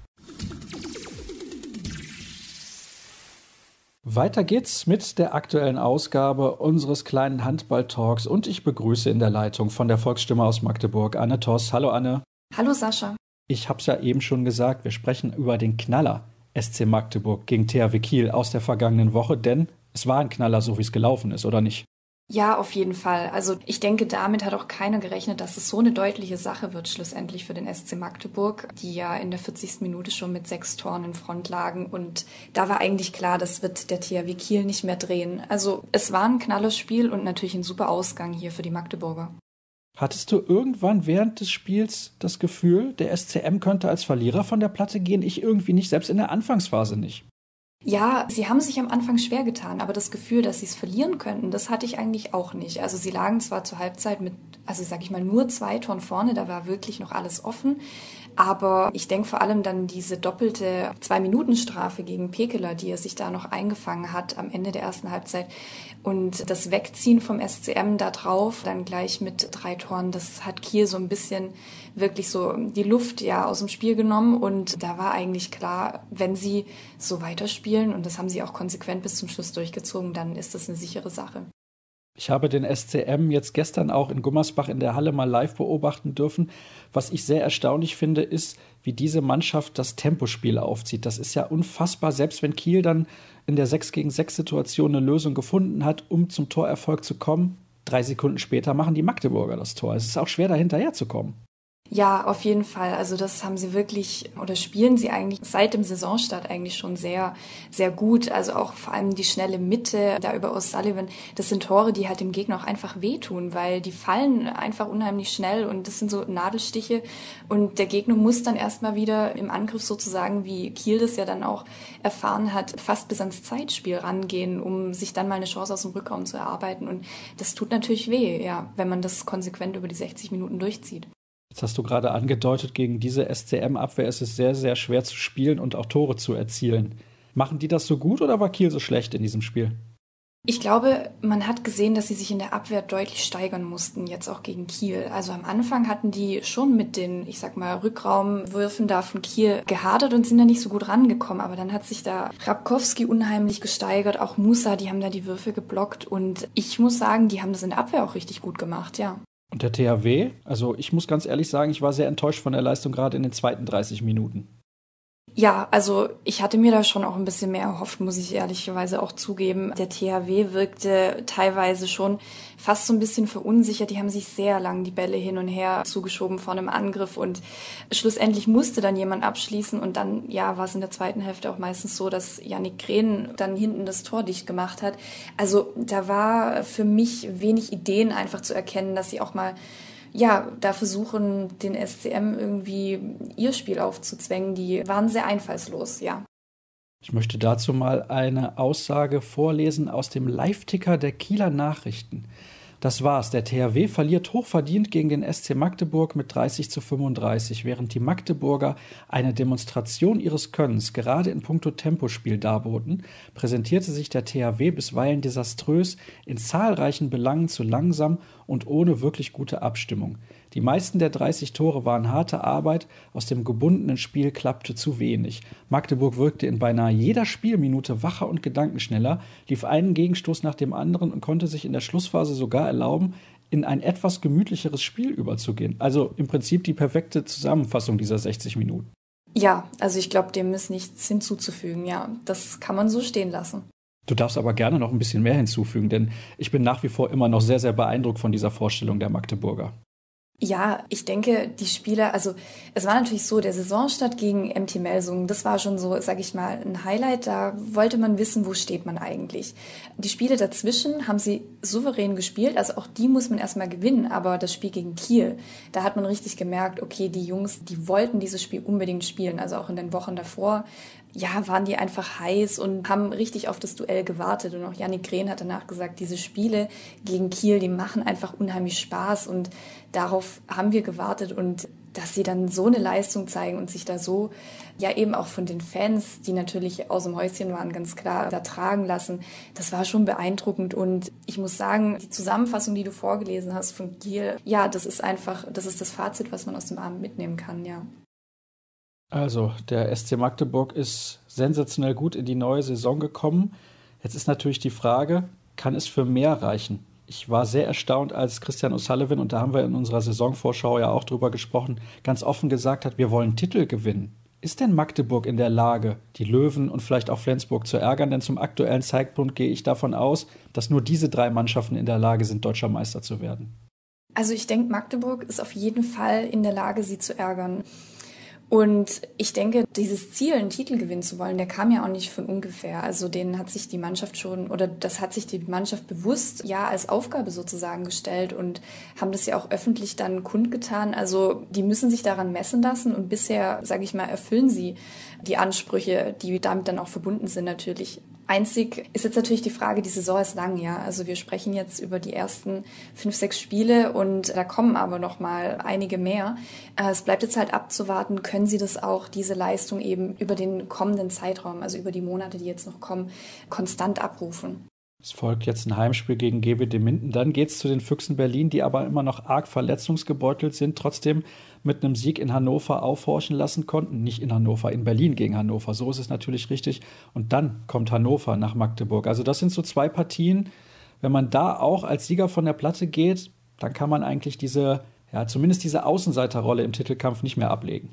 S1: Weiter geht's mit der aktuellen Ausgabe unseres kleinen Handball-Talks und ich begrüße in der Leitung von der Volksstimme aus Magdeburg Anne Toss. Hallo Anne.
S3: Hallo Sascha.
S1: Ich habe es ja eben schon gesagt, wir sprechen über den Knaller SC Magdeburg gegen THW Kiel aus der vergangenen Woche, denn es war ein Knaller, so wie es gelaufen ist, oder nicht?
S3: Ja, auf jeden Fall. Also ich denke, damit hat auch keiner gerechnet, dass es so eine deutliche Sache wird schlussendlich für den SC Magdeburg, die ja in der 40. Minute schon mit sechs Toren in Front lagen. Und da war eigentlich klar, das wird der THW Kiel nicht mehr drehen. Also es war ein knalles Spiel und natürlich ein super Ausgang hier für die Magdeburger.
S1: Hattest du irgendwann während des Spiels das Gefühl, der SCM könnte als Verlierer von der Platte gehen? Ich irgendwie nicht, selbst in der Anfangsphase nicht.
S3: Ja, sie haben sich am Anfang schwer getan, aber das Gefühl, dass sie es verlieren könnten, das hatte ich eigentlich auch nicht. Also sie lagen zwar zur Halbzeit mit, also sag ich mal, nur zwei Toren vorne, da war wirklich noch alles offen. Aber ich denke vor allem dann diese doppelte Zwei-Minuten-Strafe gegen Pekeler, die er sich da noch eingefangen hat am Ende der ersten Halbzeit. Und das Wegziehen vom SCM da drauf, dann gleich mit drei Toren, das hat Kiel so ein bisschen wirklich so die Luft ja aus dem Spiel genommen. Und da war eigentlich klar, wenn sie so weiterspielen, und das haben sie auch konsequent bis zum Schluss durchgezogen, dann ist das eine sichere Sache.
S1: Ich habe den SCM jetzt gestern auch in Gummersbach in der Halle mal live beobachten dürfen. Was ich sehr erstaunlich finde, ist, wie diese Mannschaft das Tempospiel aufzieht. Das ist ja unfassbar, selbst wenn Kiel dann in der 6 gegen 6 Situation eine Lösung gefunden hat, um zum Torerfolg zu kommen. Drei Sekunden später machen die Magdeburger das Tor. Es ist auch schwer, da hinterherzukommen.
S3: Ja, auf jeden Fall. Also das haben sie wirklich oder spielen sie eigentlich seit dem Saisonstart eigentlich schon sehr, sehr gut. Also auch vor allem die schnelle Mitte da über O'Sullivan. Das sind Tore, die halt dem Gegner auch einfach wehtun, weil die fallen einfach unheimlich schnell und das sind so Nadelstiche und der Gegner muss dann erstmal wieder im Angriff sozusagen, wie Kiel das ja dann auch erfahren hat, fast bis ans Zeitspiel rangehen, um sich dann mal eine Chance aus dem Rückraum zu erarbeiten und das tut natürlich weh, ja, wenn man das konsequent über die 60 Minuten durchzieht.
S1: Jetzt hast du gerade angedeutet, gegen diese SCM-Abwehr ist es sehr, sehr schwer zu spielen und auch Tore zu erzielen. Machen die das so gut oder war Kiel so schlecht in diesem Spiel?
S3: Ich glaube, man hat gesehen, dass sie sich in der Abwehr deutlich steigern mussten, jetzt auch gegen Kiel. Also am Anfang hatten die schon mit den, ich sag mal, Rückraumwürfen da von Kiel gehadert und sind da nicht so gut rangekommen. Aber dann hat sich da Rabkowski unheimlich gesteigert, auch Musa, die haben da die Würfe geblockt. Und ich muss sagen, die haben das in der Abwehr auch richtig gut gemacht, ja.
S1: Und der THW, also ich muss ganz ehrlich sagen, ich war sehr enttäuscht von der Leistung gerade in den zweiten 30 Minuten.
S3: Ja, also ich hatte mir da schon auch ein bisschen mehr erhofft, muss ich ehrlicherweise auch zugeben. Der THW wirkte teilweise schon fast so ein bisschen verunsichert. Die haben sich sehr lang die Bälle hin und her zugeschoben vor einem Angriff und schlussendlich musste dann jemand abschließen und dann, ja, war es in der zweiten Hälfte auch meistens so, dass Yannick Grehn dann hinten das Tor dicht gemacht hat. Also da war für mich wenig Ideen einfach zu erkennen, dass sie auch mal ja, da versuchen, den SCM irgendwie ihr Spiel aufzuzwängen. Die waren sehr einfallslos, ja.
S1: Ich möchte dazu mal eine Aussage vorlesen aus dem Live-Ticker der Kieler Nachrichten. Das war's. Der THW verliert hochverdient gegen den SC Magdeburg mit 30 zu 35, während die Magdeburger eine Demonstration ihres Könnens gerade in puncto Tempospiel darboten, präsentierte sich der THW bisweilen desaströs, in zahlreichen Belangen zu langsam und ohne wirklich gute Abstimmung. Die meisten der 30 Tore waren harte Arbeit, aus dem gebundenen Spiel klappte zu wenig. Magdeburg wirkte in beinahe jeder Spielminute wacher und gedankenschneller, lief einen Gegenstoß nach dem anderen und konnte sich in der Schlussphase sogar erlauben, in ein etwas gemütlicheres Spiel überzugehen. Also im Prinzip die perfekte Zusammenfassung dieser 60 Minuten.
S3: Ja, also ich glaube, dem ist nichts hinzuzufügen. Ja, das kann man so stehen lassen.
S1: Du darfst aber gerne noch ein bisschen mehr hinzufügen, denn ich bin nach wie vor immer noch sehr, sehr beeindruckt von dieser Vorstellung der Magdeburger.
S3: Ja, ich denke, die Spieler, also es war natürlich so, der Saisonstart gegen MT Melsungen, das war schon so, sag ich mal, ein Highlight. Da wollte man wissen, wo steht man eigentlich. Die Spiele dazwischen haben sie souverän gespielt, also auch die muss man erstmal gewinnen, aber das Spiel gegen Kiel, da hat man richtig gemerkt, okay, die Jungs, die wollten dieses Spiel unbedingt spielen, also auch in den Wochen davor ja, waren die einfach heiß und haben richtig auf das Duell gewartet. Und auch Janik Grehn hat danach gesagt, diese Spiele gegen Kiel, die machen einfach unheimlich Spaß und darauf haben wir gewartet und dass sie dann so eine Leistung zeigen und sich da so, ja eben auch von den Fans, die natürlich aus dem Häuschen waren, ganz klar da tragen lassen, das war schon beeindruckend und ich muss sagen, die Zusammenfassung, die du vorgelesen hast von Kiel, ja, das ist einfach, das ist das Fazit, was man aus dem Abend mitnehmen kann, ja.
S1: Also, der SC Magdeburg ist sensationell gut in die neue Saison gekommen. Jetzt ist natürlich die Frage, kann es für mehr reichen? Ich war sehr erstaunt, als Christian O'Sullivan, und da haben wir in unserer Saisonvorschau ja auch drüber gesprochen, ganz offen gesagt hat, wir wollen Titel gewinnen. Ist denn Magdeburg in der Lage, die Löwen und vielleicht auch Flensburg zu ärgern? Denn zum aktuellen Zeitpunkt gehe ich davon aus, dass nur diese drei Mannschaften in der Lage sind, deutscher Meister zu werden.
S3: Also ich denke, Magdeburg ist auf jeden Fall in der Lage, sie zu ärgern. Und ich denke, dieses Ziel, einen Titel gewinnen zu wollen, der kam ja auch nicht von ungefähr. Also den hat sich die Mannschaft schon, oder das hat sich die Mannschaft bewusst ja als Aufgabe sozusagen gestellt und haben das ja auch öffentlich dann kundgetan. Also die müssen sich daran messen lassen und bisher, sage ich mal, erfüllen sie die Ansprüche, die damit dann auch verbunden sind natürlich. Einzig ist jetzt natürlich die Frage, die Saison ist lang, ja. Also wir sprechen jetzt über die ersten fünf, sechs Spiele und da kommen aber noch mal einige mehr. Äh, es bleibt jetzt halt abzuwarten, können sie das auch, diese Leistung eben über den kommenden Zeitraum, also über die Monate, die jetzt noch kommen, konstant abrufen.
S1: Es folgt jetzt ein Heimspiel gegen GWD Minden. Dann geht es zu den Füchsen Berlin, die aber immer noch arg verletzungsgebeutelt sind, trotzdem mit einem Sieg in Hannover aufhorchen lassen konnten. Nicht in Hannover, in Berlin gegen Hannover. So ist es natürlich richtig. Und dann kommt Hannover nach Magdeburg. Also das sind so zwei Partien. Wenn man da auch als Sieger von der Platte geht, dann kann man eigentlich diese, ja, zumindest diese Außenseiterrolle im Titelkampf nicht mehr ablegen.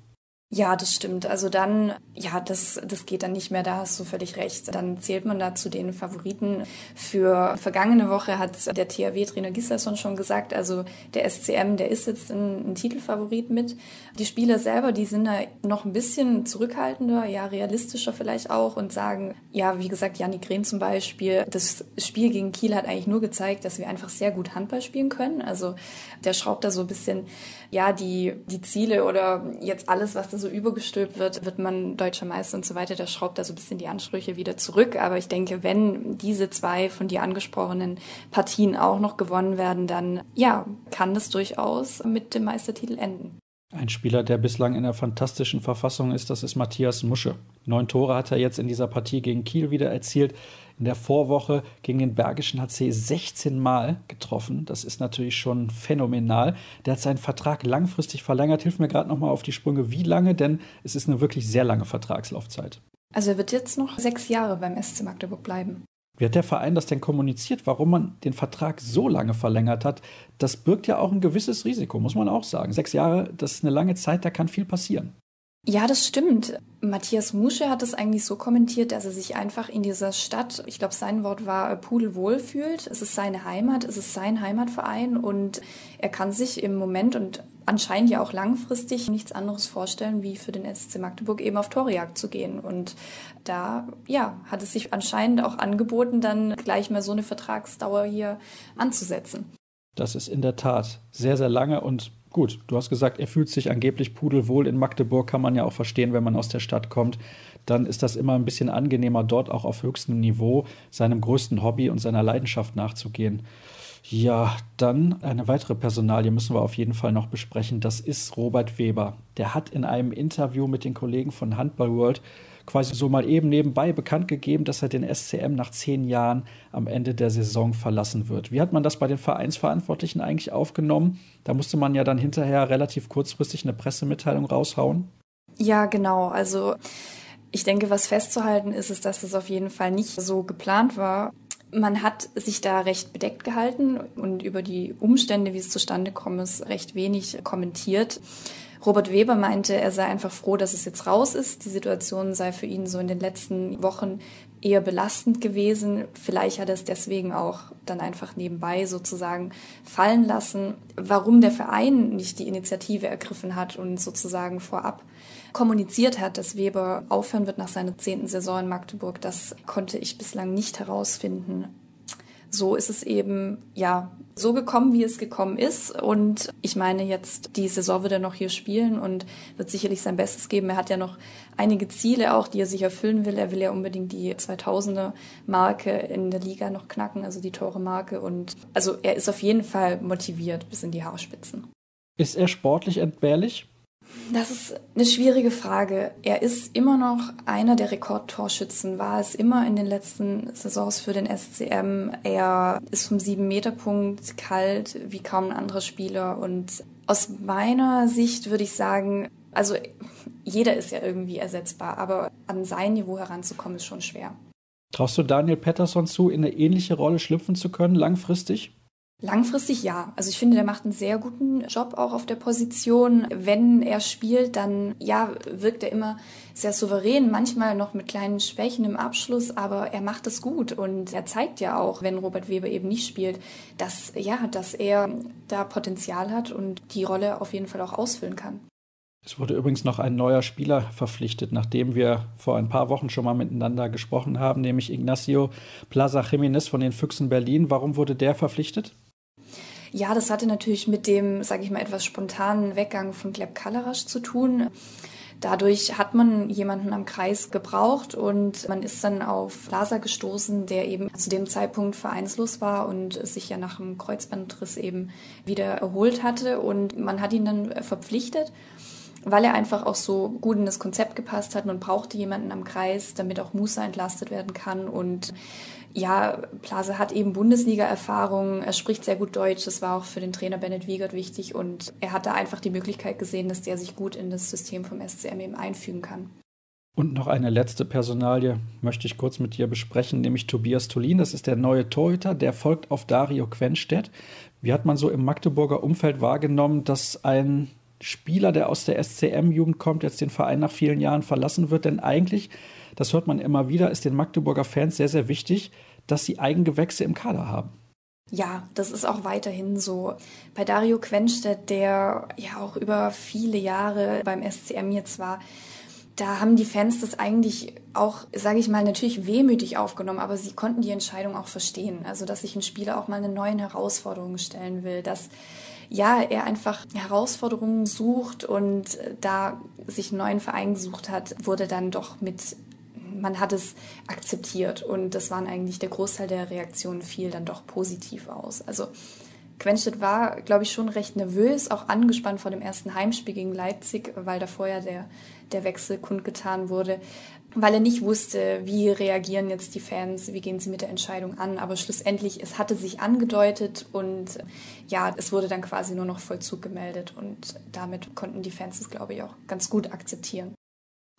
S3: Ja, das stimmt. Also dann, ja, das, das geht dann nicht mehr, da hast du völlig recht. Dann zählt man da zu den Favoriten. Für vergangene Woche hat der THW-Trainer Gislason schon gesagt, also der SCM, der ist jetzt ein, ein, Titelfavorit mit. Die Spieler selber, die sind da noch ein bisschen zurückhaltender, ja, realistischer vielleicht auch und sagen, ja, wie gesagt, Janik Rehn zum Beispiel, das Spiel gegen Kiel hat eigentlich nur gezeigt, dass wir einfach sehr gut Handball spielen können. Also der schraubt da so ein bisschen, ja, die, die Ziele oder jetzt alles, was das so übergestülpt wird, wird man deutscher Meister und so weiter. Der schraubt da so ein bisschen die Ansprüche wieder zurück. Aber ich denke, wenn diese zwei von dir angesprochenen Partien auch noch gewonnen werden, dann ja, kann das durchaus mit dem Meistertitel enden.
S1: Ein Spieler, der bislang in einer fantastischen Verfassung ist, das ist Matthias Musche. Neun Tore hat er jetzt in dieser Partie gegen Kiel wieder erzielt in der Vorwoche gegen den Bergischen HC 16 Mal getroffen. Das ist natürlich schon phänomenal. Der hat seinen Vertrag langfristig verlängert. Hilf mir gerade noch mal auf die Sprünge. Wie lange? Denn es ist eine wirklich sehr lange Vertragslaufzeit.
S3: Also er wird jetzt noch sechs Jahre beim SC Magdeburg bleiben.
S1: Wie hat der Verein das denn kommuniziert, warum man den Vertrag so lange verlängert hat? Das birgt ja auch ein gewisses Risiko, muss man auch sagen. Sechs Jahre, das ist eine lange Zeit, da kann viel passieren.
S3: Ja, das stimmt. Matthias Musche hat es eigentlich so kommentiert, dass er sich einfach in dieser Stadt, ich glaube, sein Wort war pudelwohl fühlt. Es ist seine Heimat, es ist sein Heimatverein und er kann sich im Moment und anscheinend ja auch langfristig nichts anderes vorstellen, wie für den SC Magdeburg eben auf Torejagd zu gehen. Und da, ja, hat es sich anscheinend auch angeboten, dann gleich mal so eine Vertragsdauer hier anzusetzen.
S1: Das ist in der Tat sehr, sehr lange und Gut, du hast gesagt, er fühlt sich angeblich pudelwohl in Magdeburg, kann man ja auch verstehen, wenn man aus der Stadt kommt. Dann ist das immer ein bisschen angenehmer, dort auch auf höchstem Niveau seinem größten Hobby und seiner Leidenschaft nachzugehen. Ja, dann eine weitere Personalie müssen wir auf jeden Fall noch besprechen. Das ist Robert Weber. Der hat in einem Interview mit den Kollegen von Handball World quasi so mal eben nebenbei bekannt gegeben, dass er den SCM nach zehn Jahren am Ende der Saison verlassen wird. Wie hat man das bei den Vereinsverantwortlichen eigentlich aufgenommen? Da musste man ja dann hinterher relativ kurzfristig eine Pressemitteilung raushauen.
S3: Ja, genau. Also ich denke, was festzuhalten ist, ist, dass das auf jeden Fall nicht so geplant war. Man hat sich da recht bedeckt gehalten und über die Umstände, wie es zustande kommt, ist recht wenig kommentiert. Robert Weber meinte, er sei einfach froh, dass es jetzt raus ist. Die Situation sei für ihn so in den letzten Wochen eher belastend gewesen. Vielleicht hat er es deswegen auch dann einfach nebenbei sozusagen fallen lassen. Warum der Verein nicht die Initiative ergriffen hat und sozusagen vorab kommuniziert hat, dass Weber aufhören wird nach seiner zehnten Saison in Magdeburg, das konnte ich bislang nicht herausfinden so ist es eben, ja, so gekommen, wie es gekommen ist. Und ich meine, jetzt die Saison wird er noch hier spielen und wird sicherlich sein Bestes geben. Er hat ja noch einige Ziele auch, die er sich erfüllen will. Er will ja unbedingt die 2000er Marke in der Liga noch knacken, also die Tore-Marke. Und also er ist auf jeden Fall motiviert bis in die Haarspitzen.
S1: Ist er sportlich entbehrlich?
S3: Das ist eine schwierige Frage. Er ist immer noch einer der Rekordtorschützen, war es immer in den letzten Saisons für den SCM. Er ist vom Sieben-Meter-Punkt kalt wie kaum ein anderer Spieler. Und aus meiner Sicht würde ich sagen, also jeder ist ja irgendwie ersetzbar, aber an sein Niveau heranzukommen ist schon schwer.
S1: Traust du Daniel Pettersson zu, in eine ähnliche Rolle schlüpfen zu können, langfristig?
S3: Langfristig ja. Also ich finde, der macht einen sehr guten Job auch auf der Position. Wenn er spielt, dann ja, wirkt er immer sehr souverän, manchmal noch mit kleinen Schwächen im Abschluss, aber er macht es gut und er zeigt ja auch, wenn Robert Weber eben nicht spielt, dass ja, dass er da Potenzial hat und die Rolle auf jeden Fall auch ausfüllen kann.
S1: Es wurde übrigens noch ein neuer Spieler verpflichtet, nachdem wir vor ein paar Wochen schon mal miteinander gesprochen haben, nämlich Ignacio Plaza Jiménez von den Füchsen Berlin. Warum wurde der verpflichtet?
S3: Ja, das hatte natürlich mit dem, sage ich mal, etwas spontanen Weggang von Gleb Kalarasch zu tun. Dadurch hat man jemanden am Kreis gebraucht und man ist dann auf Plaza gestoßen, der eben zu dem Zeitpunkt vereinslos war und sich ja nach dem Kreuzbandriss eben wieder erholt hatte. Und man hat ihn dann verpflichtet weil er einfach auch so gut in das Konzept gepasst hat. Man brauchte jemanden am Kreis, damit auch Musa entlastet werden kann. Und ja, Plase hat eben Bundesliga-Erfahrung, er spricht sehr gut Deutsch, das war auch für den Trainer Bennett Wiegert wichtig und er hat da einfach die Möglichkeit gesehen, dass der sich gut in das System vom SCM eben einfügen kann.
S1: Und noch eine letzte Personalie möchte ich kurz mit dir besprechen, nämlich Tobias Tolin. Das ist der neue Torhüter, der folgt auf Dario Quenstedt. Wie hat man so im Magdeburger Umfeld wahrgenommen, dass ein Spieler, der aus der SCM-Jugend kommt, jetzt den Verein nach vielen Jahren verlassen wird. Denn eigentlich, das hört man immer wieder, ist den Magdeburger Fans sehr, sehr wichtig, dass sie Eigengewächse im Kader haben.
S3: Ja, das ist auch weiterhin so. Bei Dario Quenstedt, der ja auch über viele Jahre beim SCM jetzt war, da haben die Fans das eigentlich auch, sage ich mal, natürlich wehmütig aufgenommen, aber sie konnten die Entscheidung auch verstehen. Also, dass sich ein Spieler auch mal eine neuen Herausforderung stellen will, dass ja, er einfach Herausforderungen sucht und da sich einen neuen Verein gesucht hat, wurde dann doch mit man hat es akzeptiert und das waren eigentlich der Großteil der Reaktionen fiel dann doch positiv aus. Also Quenstedt war, glaube ich, schon recht nervös, auch angespannt vor dem ersten Heimspiel gegen Leipzig, weil da vorher der, der Wechsel kundgetan wurde weil er nicht wusste, wie reagieren jetzt die Fans, wie gehen sie mit der Entscheidung an. Aber schlussendlich, es hatte sich angedeutet und ja, es wurde dann quasi nur noch Vollzug gemeldet und damit konnten die Fans es, glaube ich, auch ganz gut akzeptieren.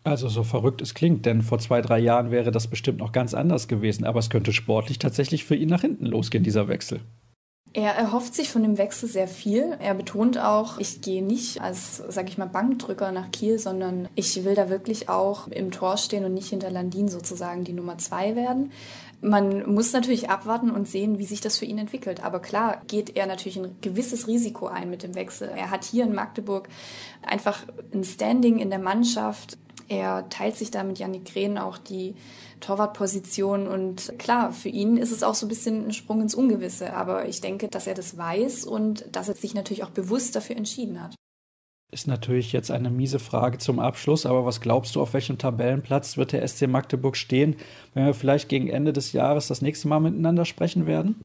S1: Also so verrückt es klingt, denn vor zwei, drei Jahren wäre das bestimmt noch ganz anders gewesen, aber es könnte sportlich tatsächlich für ihn nach hinten losgehen, dieser Wechsel.
S3: Er erhofft sich von dem Wechsel sehr viel. Er betont auch, ich gehe nicht als, sag ich mal, Bankdrücker nach Kiel, sondern ich will da wirklich auch im Tor stehen und nicht hinter Landin sozusagen die Nummer zwei werden. Man muss natürlich abwarten und sehen, wie sich das für ihn entwickelt. Aber klar geht er natürlich ein gewisses Risiko ein mit dem Wechsel. Er hat hier in Magdeburg einfach ein Standing in der Mannschaft. Er teilt sich da mit Janik Rehn auch die Torwartposition. Und klar, für ihn ist es auch so ein bisschen ein Sprung ins Ungewisse. Aber ich denke, dass er das weiß und dass er sich natürlich auch bewusst dafür entschieden hat.
S1: Ist natürlich jetzt eine miese Frage zum Abschluss, aber was glaubst du, auf welchem Tabellenplatz wird der SC Magdeburg stehen, wenn wir vielleicht gegen Ende des Jahres das nächste Mal miteinander sprechen werden?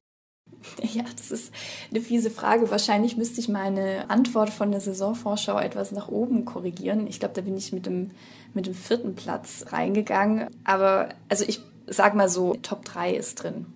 S3: Ja, das ist eine fiese Frage. Wahrscheinlich müsste ich meine Antwort von der Saisonvorschau etwas nach oben korrigieren. Ich glaube, da bin ich mit dem, mit dem vierten Platz reingegangen. Aber also ich sag mal so, Top 3 ist drin.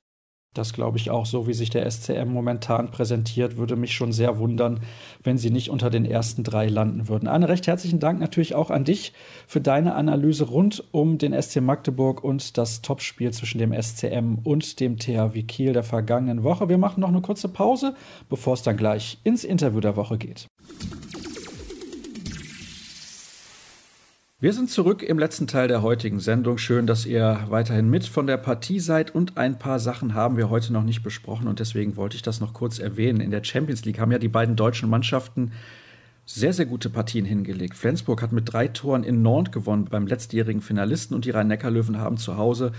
S1: Das glaube ich auch, so wie sich der SCM momentan präsentiert, würde mich schon sehr wundern, wenn sie nicht unter den ersten drei landen würden. Anne, recht herzlichen Dank natürlich auch an dich für deine Analyse rund um den SC Magdeburg und das Topspiel zwischen dem SCM und dem THW Kiel der vergangenen Woche. Wir machen noch eine kurze Pause, bevor es dann gleich ins Interview der Woche geht. Wir sind zurück im letzten Teil der heutigen Sendung. Schön, dass ihr weiterhin mit von der Partie seid und ein paar Sachen haben wir heute noch nicht besprochen und deswegen wollte ich das noch kurz erwähnen. In der Champions League haben ja die beiden deutschen Mannschaften sehr, sehr gute Partien hingelegt. Flensburg hat mit drei Toren in Nantes gewonnen beim letztjährigen Finalisten und die Rhein-Neckar-Löwen haben zu Hause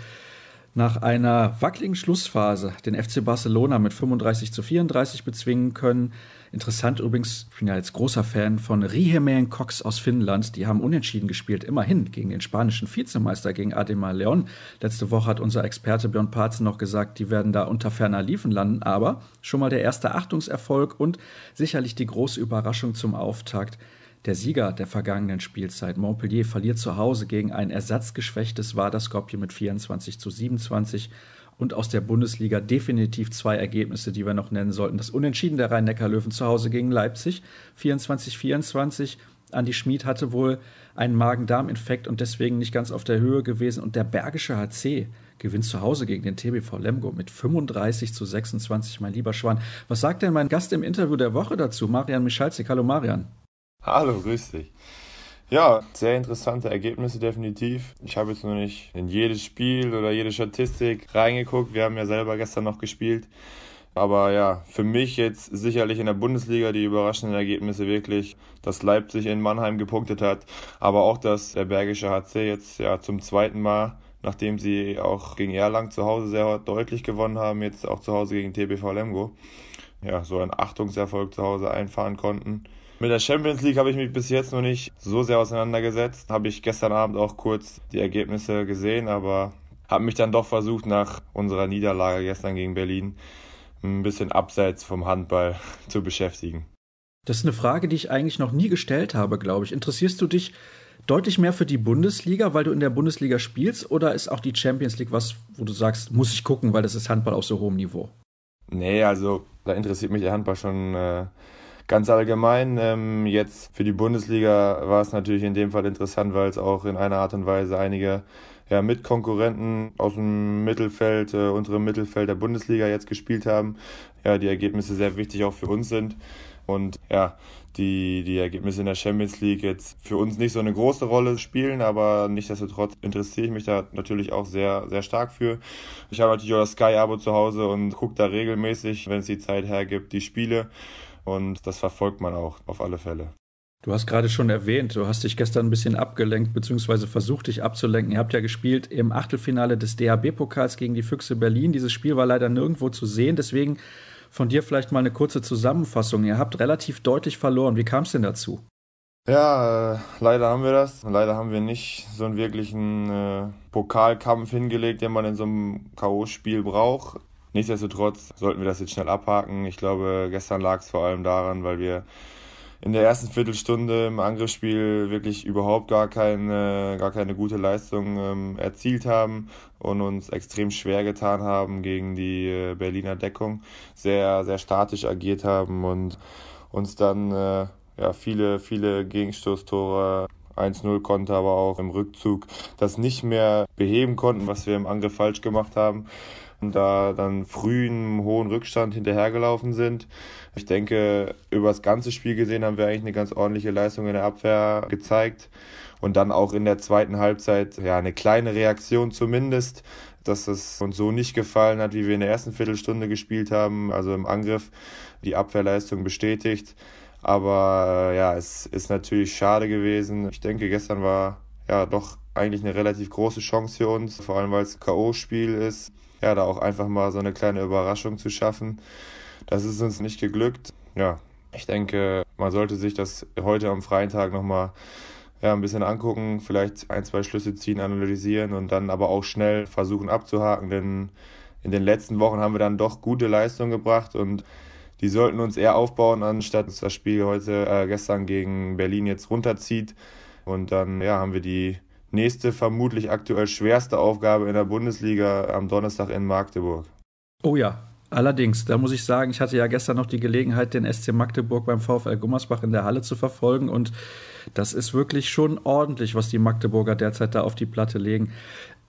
S1: nach einer wackeligen Schlussphase den FC Barcelona mit 35 zu 34 bezwingen können. Interessant übrigens, ich bin ja jetzt großer Fan von Rihemäen Cox aus Finnland. Die haben unentschieden gespielt, immerhin gegen den spanischen Vizemeister, gegen Ademar Leon. Letzte Woche hat unser Experte Björn Parzen noch gesagt, die werden da unter ferner Liefen landen. Aber schon mal der erste Achtungserfolg und sicherlich die große Überraschung zum Auftakt. Der Sieger der vergangenen Spielzeit, Montpellier, verliert zu Hause gegen ein ersatzgeschwächtes Skopje mit 24 zu 27 und aus der Bundesliga definitiv zwei Ergebnisse, die wir noch nennen sollten. Das Unentschieden der Rhein-Neckar-Löwen zu Hause gegen Leipzig, 24-24. Andi Schmid hatte wohl einen Magen-Darm-Infekt und deswegen nicht ganz auf der Höhe gewesen. Und der Bergische HC gewinnt zu Hause gegen den TBV Lemgo mit 35 zu 26, mein lieber Schwan. Was sagt denn mein Gast im Interview der Woche dazu, Marian Michalzik? Hallo Marian.
S4: Hallo, grüß dich. Ja, sehr interessante Ergebnisse definitiv. Ich habe jetzt noch nicht in jedes Spiel oder jede Statistik reingeguckt. Wir haben ja selber gestern noch gespielt. Aber ja, für mich jetzt sicherlich in der Bundesliga die überraschenden Ergebnisse wirklich, dass Leipzig in Mannheim gepunktet hat, aber auch, dass der Bergische HC jetzt ja zum zweiten Mal, nachdem sie auch gegen Erlangen zu Hause sehr deutlich gewonnen haben, jetzt auch zu Hause gegen TBV Lemgo, ja, so einen Achtungserfolg zu Hause einfahren konnten. Mit der Champions League habe ich mich bis jetzt noch nicht so sehr auseinandergesetzt. Habe ich gestern Abend auch kurz die Ergebnisse gesehen, aber habe mich dann doch versucht, nach unserer Niederlage gestern gegen Berlin ein bisschen abseits vom Handball zu beschäftigen.
S1: Das ist eine Frage, die ich eigentlich noch nie gestellt habe, glaube ich. Interessierst du dich deutlich mehr für die Bundesliga, weil du in der Bundesliga spielst, oder ist auch die Champions League was, wo du sagst, muss ich gucken, weil das ist Handball auf so hohem Niveau?
S4: Nee, also da interessiert mich der Handball schon äh, ganz allgemein. Ähm, jetzt für die Bundesliga war es natürlich in dem Fall interessant, weil es auch in einer Art und Weise einige ja, Mitkonkurrenten aus dem Mittelfeld, äh, unterem Mittelfeld der Bundesliga jetzt gespielt haben. Ja, die Ergebnisse sehr wichtig auch für uns sind. Und ja, die, die Ergebnisse in der Champions League jetzt für uns nicht so eine große Rolle spielen, aber nichtsdestotrotz interessiere ich mich da natürlich auch sehr, sehr stark für. Ich habe natürlich auch das Sky-Abo zu Hause und gucke da regelmäßig, wenn es die Zeit hergibt, die Spiele. Und das verfolgt man auch auf alle Fälle.
S1: Du hast gerade schon erwähnt, du hast dich gestern ein bisschen abgelenkt, beziehungsweise versucht, dich abzulenken. Ihr habt ja gespielt im Achtelfinale des DHB-Pokals gegen die Füchse Berlin. Dieses Spiel war leider nirgendwo zu sehen, deswegen von dir vielleicht mal eine kurze Zusammenfassung. Ihr habt relativ deutlich verloren. Wie kam es denn dazu?
S4: Ja, äh, leider haben wir das. Leider haben wir nicht so einen wirklichen äh, Pokalkampf hingelegt, den man in so einem K.O.-Spiel braucht. Nichtsdestotrotz sollten wir das jetzt schnell abhaken. Ich glaube, gestern lag es vor allem daran, weil wir in der ersten Viertelstunde im Angriffsspiel wirklich überhaupt gar keine, gar keine gute Leistung ähm, erzielt haben und uns extrem schwer getan haben gegen die äh, Berliner Deckung, sehr, sehr statisch agiert haben und uns dann äh, ja, viele, viele Gegenstoßtore 1-0 konnte, aber auch im Rückzug das nicht mehr beheben konnten, was wir im Angriff falsch gemacht haben da dann früh einen hohen Rückstand hinterhergelaufen sind. Ich denke, über das ganze Spiel gesehen haben wir eigentlich eine ganz ordentliche Leistung in der Abwehr gezeigt und dann auch in der zweiten Halbzeit ja eine kleine Reaktion zumindest, dass es uns so nicht gefallen hat, wie wir in der ersten Viertelstunde gespielt haben, also im Angriff die Abwehrleistung bestätigt. Aber äh, ja, es ist natürlich schade gewesen. Ich denke, gestern war ja doch eigentlich eine relativ große Chance für uns, vor allem weil es K.O.-Spiel ist ja, da auch einfach mal so eine kleine Überraschung zu schaffen. Das ist uns nicht geglückt. Ja, ich denke, man sollte sich das heute am freien Tag nochmal ja, ein bisschen angucken, vielleicht ein, zwei Schlüsse ziehen, analysieren und dann aber auch schnell versuchen abzuhaken, denn in den letzten Wochen haben wir dann doch gute Leistungen gebracht und die sollten uns eher aufbauen, anstatt dass das Spiel heute äh, gestern gegen Berlin jetzt runterzieht. Und dann ja, haben wir die nächste vermutlich aktuell schwerste Aufgabe in der Bundesliga am Donnerstag in Magdeburg.
S1: Oh ja, allerdings, da muss ich sagen, ich hatte ja gestern noch die Gelegenheit, den SC Magdeburg beim VfL Gummersbach in der Halle zu verfolgen und das ist wirklich schon ordentlich, was die Magdeburger derzeit da auf die Platte legen.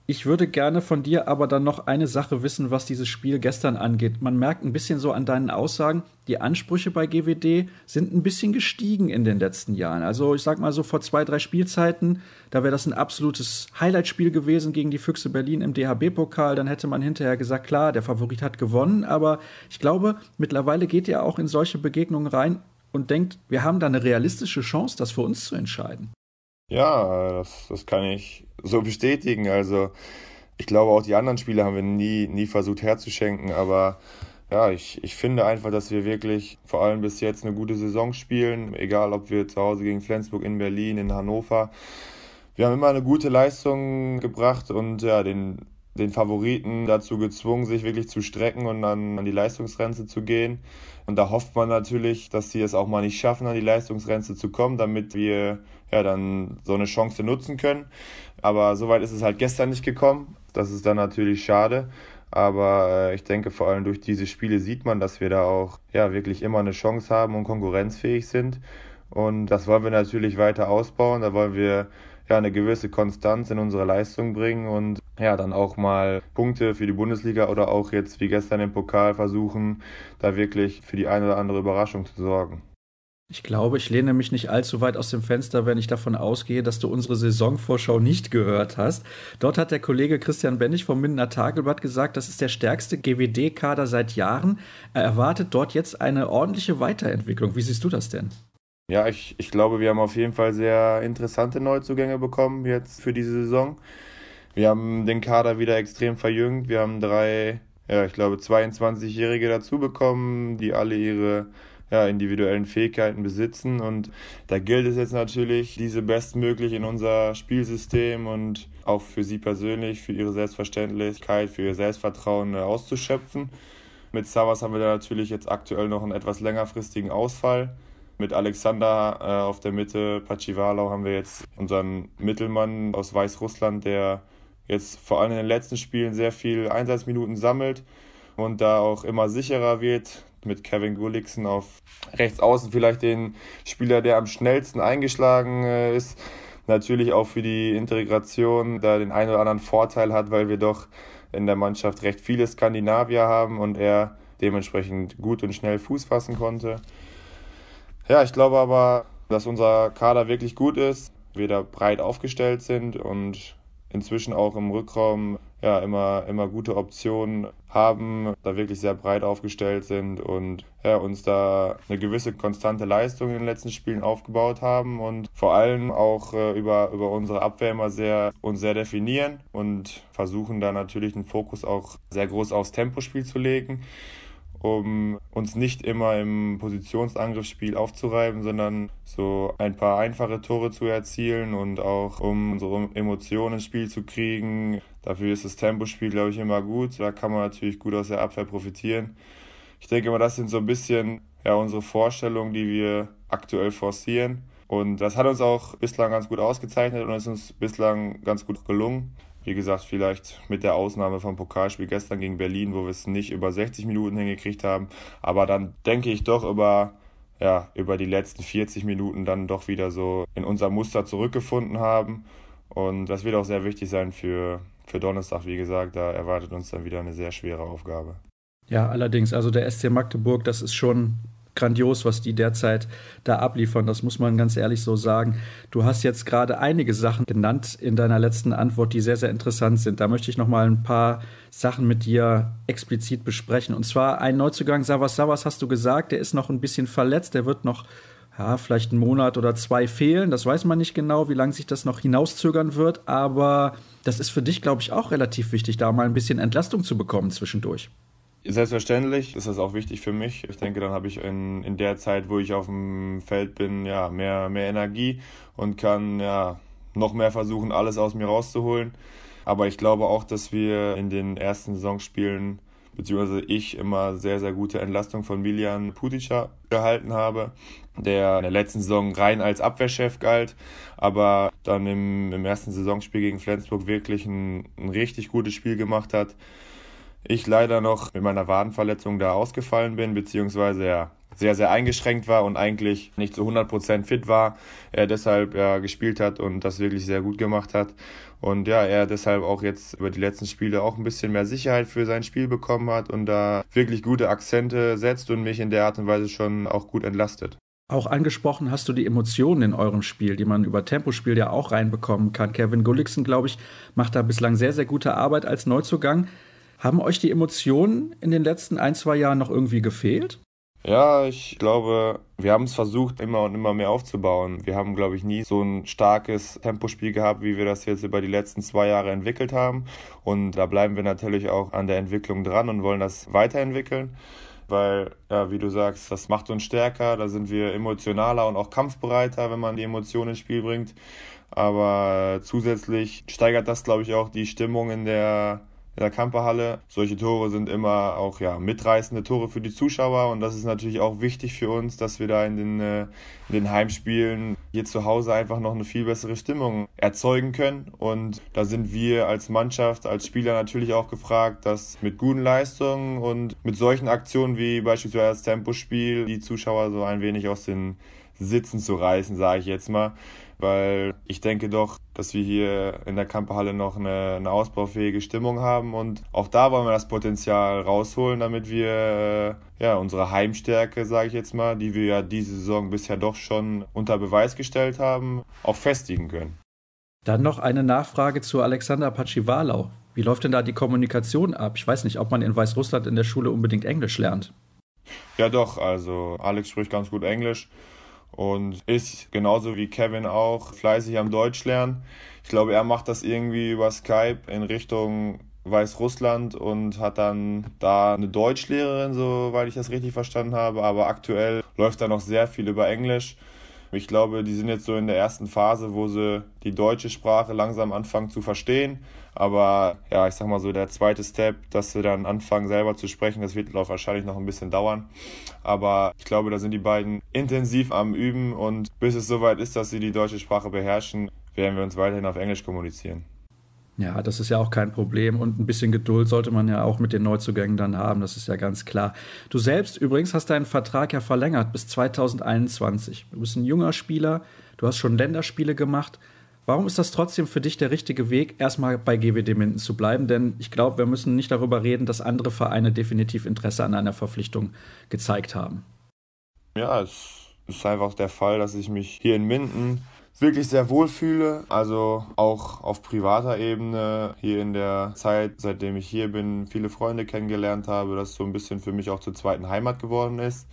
S1: Ich würde gerne von dir aber dann noch eine Sache wissen, was dieses Spiel gestern angeht. Man merkt ein bisschen so an deinen Aussagen, die Ansprüche bei GWD sind ein bisschen gestiegen in den letzten Jahren. Also ich sag mal so vor zwei, drei Spielzeiten, da wäre das ein absolutes Highlightspiel gewesen gegen die Füchse Berlin im DHB-Pokal. Dann hätte man hinterher gesagt, klar, der Favorit hat gewonnen. Aber ich glaube, mittlerweile geht ihr auch in solche Begegnungen rein und denkt, wir haben da eine realistische Chance, das für uns zu entscheiden.
S4: Ja, das, das kann ich so bestätigen. Also ich glaube, auch die anderen Spiele haben wir nie, nie versucht herzuschenken, aber ja, ich, ich finde einfach, dass wir wirklich vor allem bis jetzt eine gute Saison spielen, egal ob wir zu Hause gegen Flensburg in Berlin, in Hannover. Wir haben immer eine gute Leistung gebracht und ja, den, den Favoriten dazu gezwungen, sich wirklich zu strecken und dann an die Leistungsgrenze zu gehen. Und da hofft man natürlich, dass sie es auch mal nicht schaffen, an die Leistungsgrenze zu kommen, damit wir ja dann so eine Chance nutzen können. Aber soweit ist es halt gestern nicht gekommen. Das ist dann natürlich schade. Aber äh, ich denke, vor allem durch diese Spiele sieht man, dass wir da auch ja wirklich immer eine Chance haben und konkurrenzfähig sind. Und das wollen wir natürlich weiter ausbauen. Da wollen wir ja, eine gewisse Konstanz in unsere Leistung bringen und ja, dann auch mal Punkte für die Bundesliga oder auch jetzt wie gestern im Pokal versuchen, da wirklich für die eine oder andere Überraschung zu sorgen.
S1: Ich glaube, ich lehne mich nicht allzu weit aus dem Fenster, wenn ich davon ausgehe, dass du unsere Saisonvorschau nicht gehört hast. Dort hat der Kollege Christian Bennig vom Mindener Tagelblatt gesagt, das ist der stärkste GWD-Kader seit Jahren. Er erwartet dort jetzt eine ordentliche Weiterentwicklung. Wie siehst du das denn?
S4: Ja, ich, ich glaube, wir haben auf jeden Fall sehr interessante Neuzugänge bekommen jetzt für diese Saison. Wir haben den Kader wieder extrem verjüngt. Wir haben drei, ja, ich glaube, 22-Jährige dazu bekommen, die alle ihre ja, individuellen Fähigkeiten besitzen. Und da gilt es jetzt natürlich, diese bestmöglich in unser Spielsystem und auch für sie persönlich, für ihre Selbstverständlichkeit, für ihr Selbstvertrauen äh, auszuschöpfen. Mit Savas haben wir da natürlich jetzt aktuell noch einen etwas längerfristigen Ausfall. Mit Alexander äh, auf der Mitte, Pachivalau, haben wir jetzt unseren Mittelmann aus Weißrussland, der jetzt vor allem in den letzten Spielen sehr viel Einsatzminuten sammelt und da auch immer sicherer wird mit Kevin Gulliksen auf rechts außen vielleicht den Spieler, der am schnellsten eingeschlagen äh, ist. Natürlich auch für die Integration da den einen oder anderen Vorteil hat, weil wir doch in der Mannschaft recht viele Skandinavier haben und er dementsprechend gut und schnell Fuß fassen konnte. Ja, ich glaube aber, dass unser Kader wirklich gut ist, wir da breit aufgestellt sind und inzwischen auch im Rückraum ja, immer, immer gute Optionen haben, da wirklich sehr breit aufgestellt sind und ja, uns da eine gewisse konstante Leistung in den letzten Spielen aufgebaut haben und vor allem auch äh, über, über unsere Abwehr immer sehr uns sehr definieren und versuchen da natürlich den Fokus auch sehr groß aufs Tempospiel zu legen um uns nicht immer im Positionsangriffsspiel aufzureiben, sondern so ein paar einfache Tore zu erzielen und auch um unsere Emotionen ins Spiel zu kriegen. Dafür ist das Tempospiel, glaube ich, immer gut. Da kann man natürlich gut aus der Abwehr profitieren. Ich denke mal, das sind so ein bisschen ja, unsere Vorstellungen, die wir aktuell forcieren. Und das hat uns auch bislang ganz gut ausgezeichnet und ist uns bislang ganz gut gelungen. Wie gesagt, vielleicht mit der Ausnahme vom Pokalspiel gestern gegen Berlin, wo wir es nicht über 60 Minuten hingekriegt haben. Aber dann denke ich doch über, ja, über die letzten 40 Minuten dann doch wieder so in unser Muster zurückgefunden haben. Und das wird auch sehr wichtig sein für, für Donnerstag. Wie gesagt, da erwartet uns dann wieder eine sehr schwere Aufgabe.
S1: Ja, allerdings, also der SC Magdeburg, das ist schon grandios, was die derzeit da abliefern. Das muss man ganz ehrlich so sagen. Du hast jetzt gerade einige Sachen genannt in deiner letzten Antwort, die sehr, sehr interessant sind. Da möchte ich noch mal ein paar Sachen mit dir explizit besprechen. Und zwar ein Neuzugang, Savas Savas, hast du gesagt, der ist noch ein bisschen verletzt. Der wird noch ja, vielleicht einen Monat oder zwei fehlen. Das weiß man nicht genau, wie lange sich das noch hinauszögern wird. Aber das ist für dich, glaube ich, auch relativ wichtig, da mal ein bisschen Entlastung zu bekommen zwischendurch.
S4: Selbstverständlich ist das auch wichtig für mich. Ich denke, dann habe ich in, in der Zeit, wo ich auf dem Feld bin, ja, mehr, mehr Energie und kann ja noch mehr versuchen, alles aus mir rauszuholen. Aber ich glaube auch, dass wir in den ersten Saisonspielen, beziehungsweise ich immer sehr, sehr gute Entlastung von Milian Putica gehalten habe, der in der letzten Saison rein als Abwehrchef galt, aber dann im, im ersten Saisonspiel gegen Flensburg wirklich ein, ein richtig gutes Spiel gemacht hat ich leider noch mit meiner Wadenverletzung da ausgefallen bin, beziehungsweise ja sehr, sehr eingeschränkt war und eigentlich nicht zu 100% fit war, er deshalb ja gespielt hat und das wirklich sehr gut gemacht hat. Und ja, er deshalb auch jetzt über die letzten Spiele auch ein bisschen mehr Sicherheit für sein Spiel bekommen hat und da wirklich gute Akzente setzt und mich in der Art und Weise schon auch gut entlastet.
S1: Auch angesprochen hast du die Emotionen in eurem Spiel, die man über Tempospiel ja auch reinbekommen kann. Kevin Gulliksen, glaube ich, macht da bislang sehr, sehr gute Arbeit als Neuzugang. Haben euch die Emotionen in den letzten ein, zwei Jahren noch irgendwie gefehlt?
S4: Ja, ich glaube, wir haben es versucht, immer und immer mehr aufzubauen. Wir haben, glaube ich, nie so ein starkes Tempospiel gehabt, wie wir das jetzt über die letzten zwei Jahre entwickelt haben. Und da bleiben wir natürlich auch an der Entwicklung dran und wollen das weiterentwickeln. Weil, ja, wie du sagst, das macht uns stärker, da sind wir emotionaler und auch kampfbereiter, wenn man die Emotionen ins Spiel bringt. Aber zusätzlich steigert das, glaube ich, auch die Stimmung in der in der Kamperhalle. Solche Tore sind immer auch ja, mitreißende Tore für die Zuschauer und das ist natürlich auch wichtig für uns, dass wir da in den, äh, in den Heimspielen hier zu Hause einfach noch eine viel bessere Stimmung erzeugen können. Und da sind wir als Mannschaft, als Spieler natürlich auch gefragt, dass mit guten Leistungen und mit solchen Aktionen wie beispielsweise das Tempospiel die Zuschauer so ein wenig aus den Sitzen zu reißen, sage ich jetzt mal. Weil ich denke doch, dass wir hier in der Kamperhalle noch eine, eine ausbaufähige Stimmung haben und auch da wollen wir das Potenzial rausholen, damit wir äh, ja unsere Heimstärke, sage ich jetzt mal, die wir ja diese Saison bisher doch schon unter Beweis gestellt haben, auch festigen können.
S1: Dann noch eine Nachfrage zu Alexander Pachivalau. Wie läuft denn da die Kommunikation ab? Ich weiß nicht, ob man in Weißrussland in der Schule unbedingt Englisch lernt.
S4: Ja, doch. Also Alex spricht ganz gut Englisch und ist genauso wie Kevin auch fleißig am Deutsch lernen. Ich glaube, er macht das irgendwie über Skype in Richtung Weißrussland und hat dann da eine Deutschlehrerin, soweit ich das richtig verstanden habe. Aber aktuell läuft da noch sehr viel über Englisch. Ich glaube, die sind jetzt so in der ersten Phase, wo sie die deutsche Sprache langsam anfangen zu verstehen. Aber ja, ich sag mal so, der zweite Step, dass sie dann anfangen selber zu sprechen, das wird wahrscheinlich noch ein bisschen dauern. Aber ich glaube, da sind die beiden intensiv am Üben und bis es soweit ist, dass sie die deutsche Sprache beherrschen, werden wir uns weiterhin auf Englisch kommunizieren.
S1: Ja, das ist ja auch kein Problem und ein bisschen Geduld sollte man ja auch mit den Neuzugängen dann haben, das ist ja ganz klar. Du selbst übrigens hast deinen Vertrag ja verlängert bis 2021. Du bist ein junger Spieler, du hast schon Länderspiele gemacht. Warum ist das trotzdem für dich der richtige Weg, erstmal bei GWD Minden zu bleiben? Denn ich glaube, wir müssen nicht darüber reden, dass andere Vereine definitiv Interesse an einer Verpflichtung gezeigt haben.
S4: Ja, es ist einfach der Fall, dass ich mich hier in Minden wirklich sehr wohl fühle. Also auch auf privater Ebene hier in der Zeit, seitdem ich hier bin, viele Freunde kennengelernt habe, dass so ein bisschen für mich auch zur zweiten Heimat geworden ist.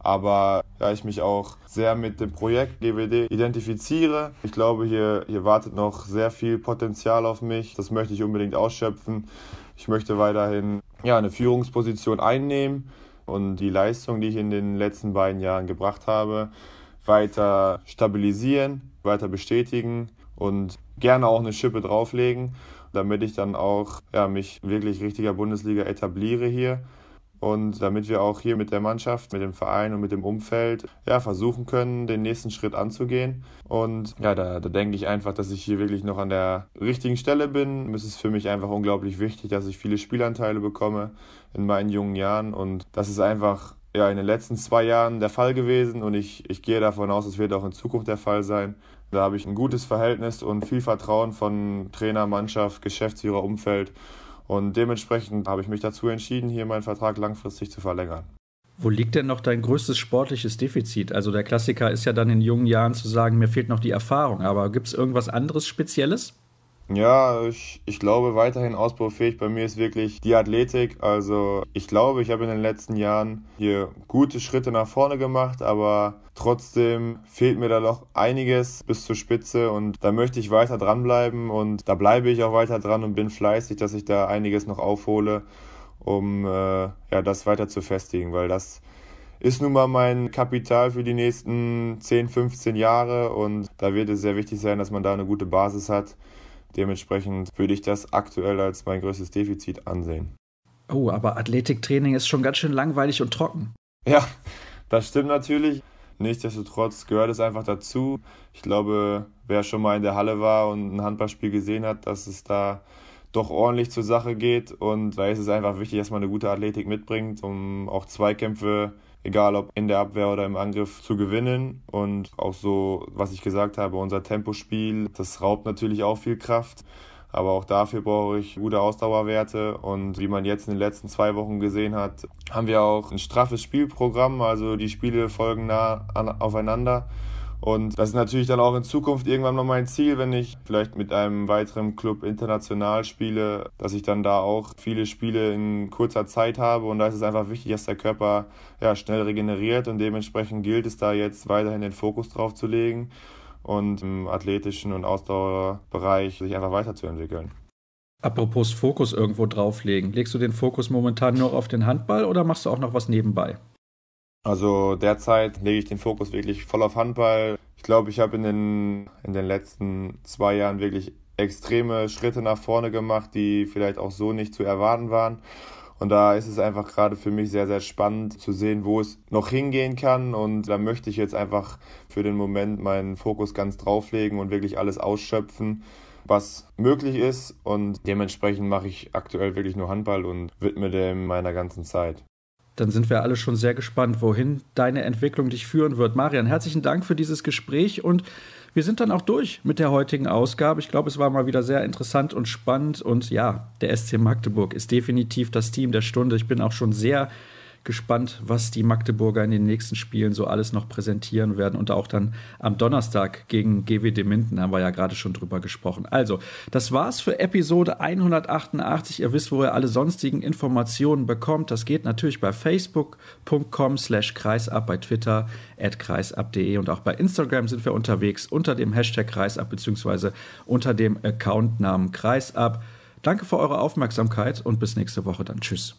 S4: Aber ja, ich mich auch sehr mit dem Projekt GWD identifiziere. Ich glaube, hier, hier wartet noch sehr viel Potenzial auf mich. Das möchte ich unbedingt ausschöpfen. Ich möchte weiterhin ja, eine Führungsposition einnehmen und die Leistung, die ich in den letzten beiden Jahren gebracht habe, weiter stabilisieren weiter bestätigen und gerne auch eine Schippe drauflegen, damit ich dann auch ja, mich wirklich richtiger Bundesliga etabliere hier und damit wir auch hier mit der Mannschaft, mit dem Verein und mit dem Umfeld ja, versuchen können, den nächsten Schritt anzugehen. Und ja, da, da denke ich einfach, dass ich hier wirklich noch an der richtigen Stelle bin. Es ist für mich einfach unglaublich wichtig, dass ich viele Spielanteile bekomme in meinen jungen Jahren und das ist einfach ja, in den letzten zwei Jahren der Fall gewesen und ich, ich gehe davon aus, es wird auch in Zukunft der Fall sein. Da habe ich ein gutes Verhältnis und viel Vertrauen von Trainer, Mannschaft, Geschäftsführer, Umfeld und dementsprechend habe ich mich dazu entschieden, hier meinen Vertrag langfristig zu verlängern.
S1: Wo liegt denn noch dein größtes sportliches Defizit? Also der Klassiker ist ja dann in jungen Jahren zu sagen, mir fehlt noch die Erfahrung, aber gibt es irgendwas anderes Spezielles?
S4: Ja, ich, ich glaube weiterhin ausbaufähig bei mir ist wirklich die Athletik. Also ich glaube, ich habe in den letzten Jahren hier gute Schritte nach vorne gemacht, aber trotzdem fehlt mir da noch einiges bis zur Spitze und da möchte ich weiter dranbleiben und da bleibe ich auch weiter dran und bin fleißig, dass ich da einiges noch aufhole, um äh, ja, das weiter zu festigen, weil das ist nun mal mein Kapital für die nächsten 10, 15 Jahre und da wird es sehr wichtig sein, dass man da eine gute Basis hat Dementsprechend würde ich das aktuell als mein größtes Defizit ansehen.
S1: Oh, aber Athletiktraining ist schon ganz schön langweilig und trocken.
S4: Ja, das stimmt natürlich. Nichtsdestotrotz gehört es einfach dazu. Ich glaube, wer schon mal in der Halle war und ein Handballspiel gesehen hat, dass es da doch ordentlich zur Sache geht. Und da ist es einfach wichtig, dass man eine gute Athletik mitbringt, um auch Zweikämpfe egal ob in der Abwehr oder im Angriff, zu gewinnen. Und auch so, was ich gesagt habe, unser Tempospiel, das raubt natürlich auch viel Kraft. Aber auch dafür brauche ich gute Ausdauerwerte. Und wie man jetzt in den letzten zwei Wochen gesehen hat, haben wir auch ein straffes Spielprogramm. Also die Spiele folgen nah aufeinander. Und das ist natürlich dann auch in Zukunft irgendwann noch mein Ziel, wenn ich vielleicht mit einem weiteren Club international spiele, dass ich dann da auch viele Spiele in kurzer Zeit habe. Und da ist es einfach wichtig, dass der Körper ja, schnell regeneriert und dementsprechend gilt es da jetzt weiterhin den Fokus drauf zu legen und im athletischen und Ausdauerbereich sich einfach weiterzuentwickeln.
S1: Apropos Fokus irgendwo drauflegen. Legst du den Fokus momentan nur auf den Handball oder machst du auch noch was nebenbei?
S4: Also derzeit lege ich den Fokus wirklich voll auf Handball. Ich glaube, ich habe in den, in den letzten zwei Jahren wirklich extreme Schritte nach vorne gemacht, die vielleicht auch so nicht zu erwarten waren. Und da ist es einfach gerade für mich sehr, sehr spannend zu sehen, wo es noch hingehen kann. Und da möchte ich jetzt einfach für den Moment meinen Fokus ganz drauflegen und wirklich alles ausschöpfen, was möglich ist. Und dementsprechend mache ich aktuell wirklich nur Handball und widme dem meiner ganzen Zeit.
S1: Dann sind wir alle schon sehr gespannt, wohin deine Entwicklung dich führen wird. Marian, herzlichen Dank für dieses Gespräch und wir sind dann auch durch mit der heutigen Ausgabe. Ich glaube, es war mal wieder sehr interessant und spannend. Und ja, der SC Magdeburg ist definitiv das Team der Stunde. Ich bin auch schon sehr gespannt, was die Magdeburger in den nächsten Spielen so alles noch präsentieren werden und auch dann am Donnerstag gegen GWD Minden haben wir ja gerade schon drüber gesprochen. Also, das war's für Episode 188. Ihr wisst, wo ihr alle sonstigen Informationen bekommt. Das geht natürlich bei facebook.com slash kreisab, bei Twitter at kreisab.de und auch bei Instagram sind wir unterwegs unter dem Hashtag kreisab beziehungsweise unter dem Accountnamen kreisab. Danke für eure Aufmerksamkeit und bis nächste Woche dann. Tschüss.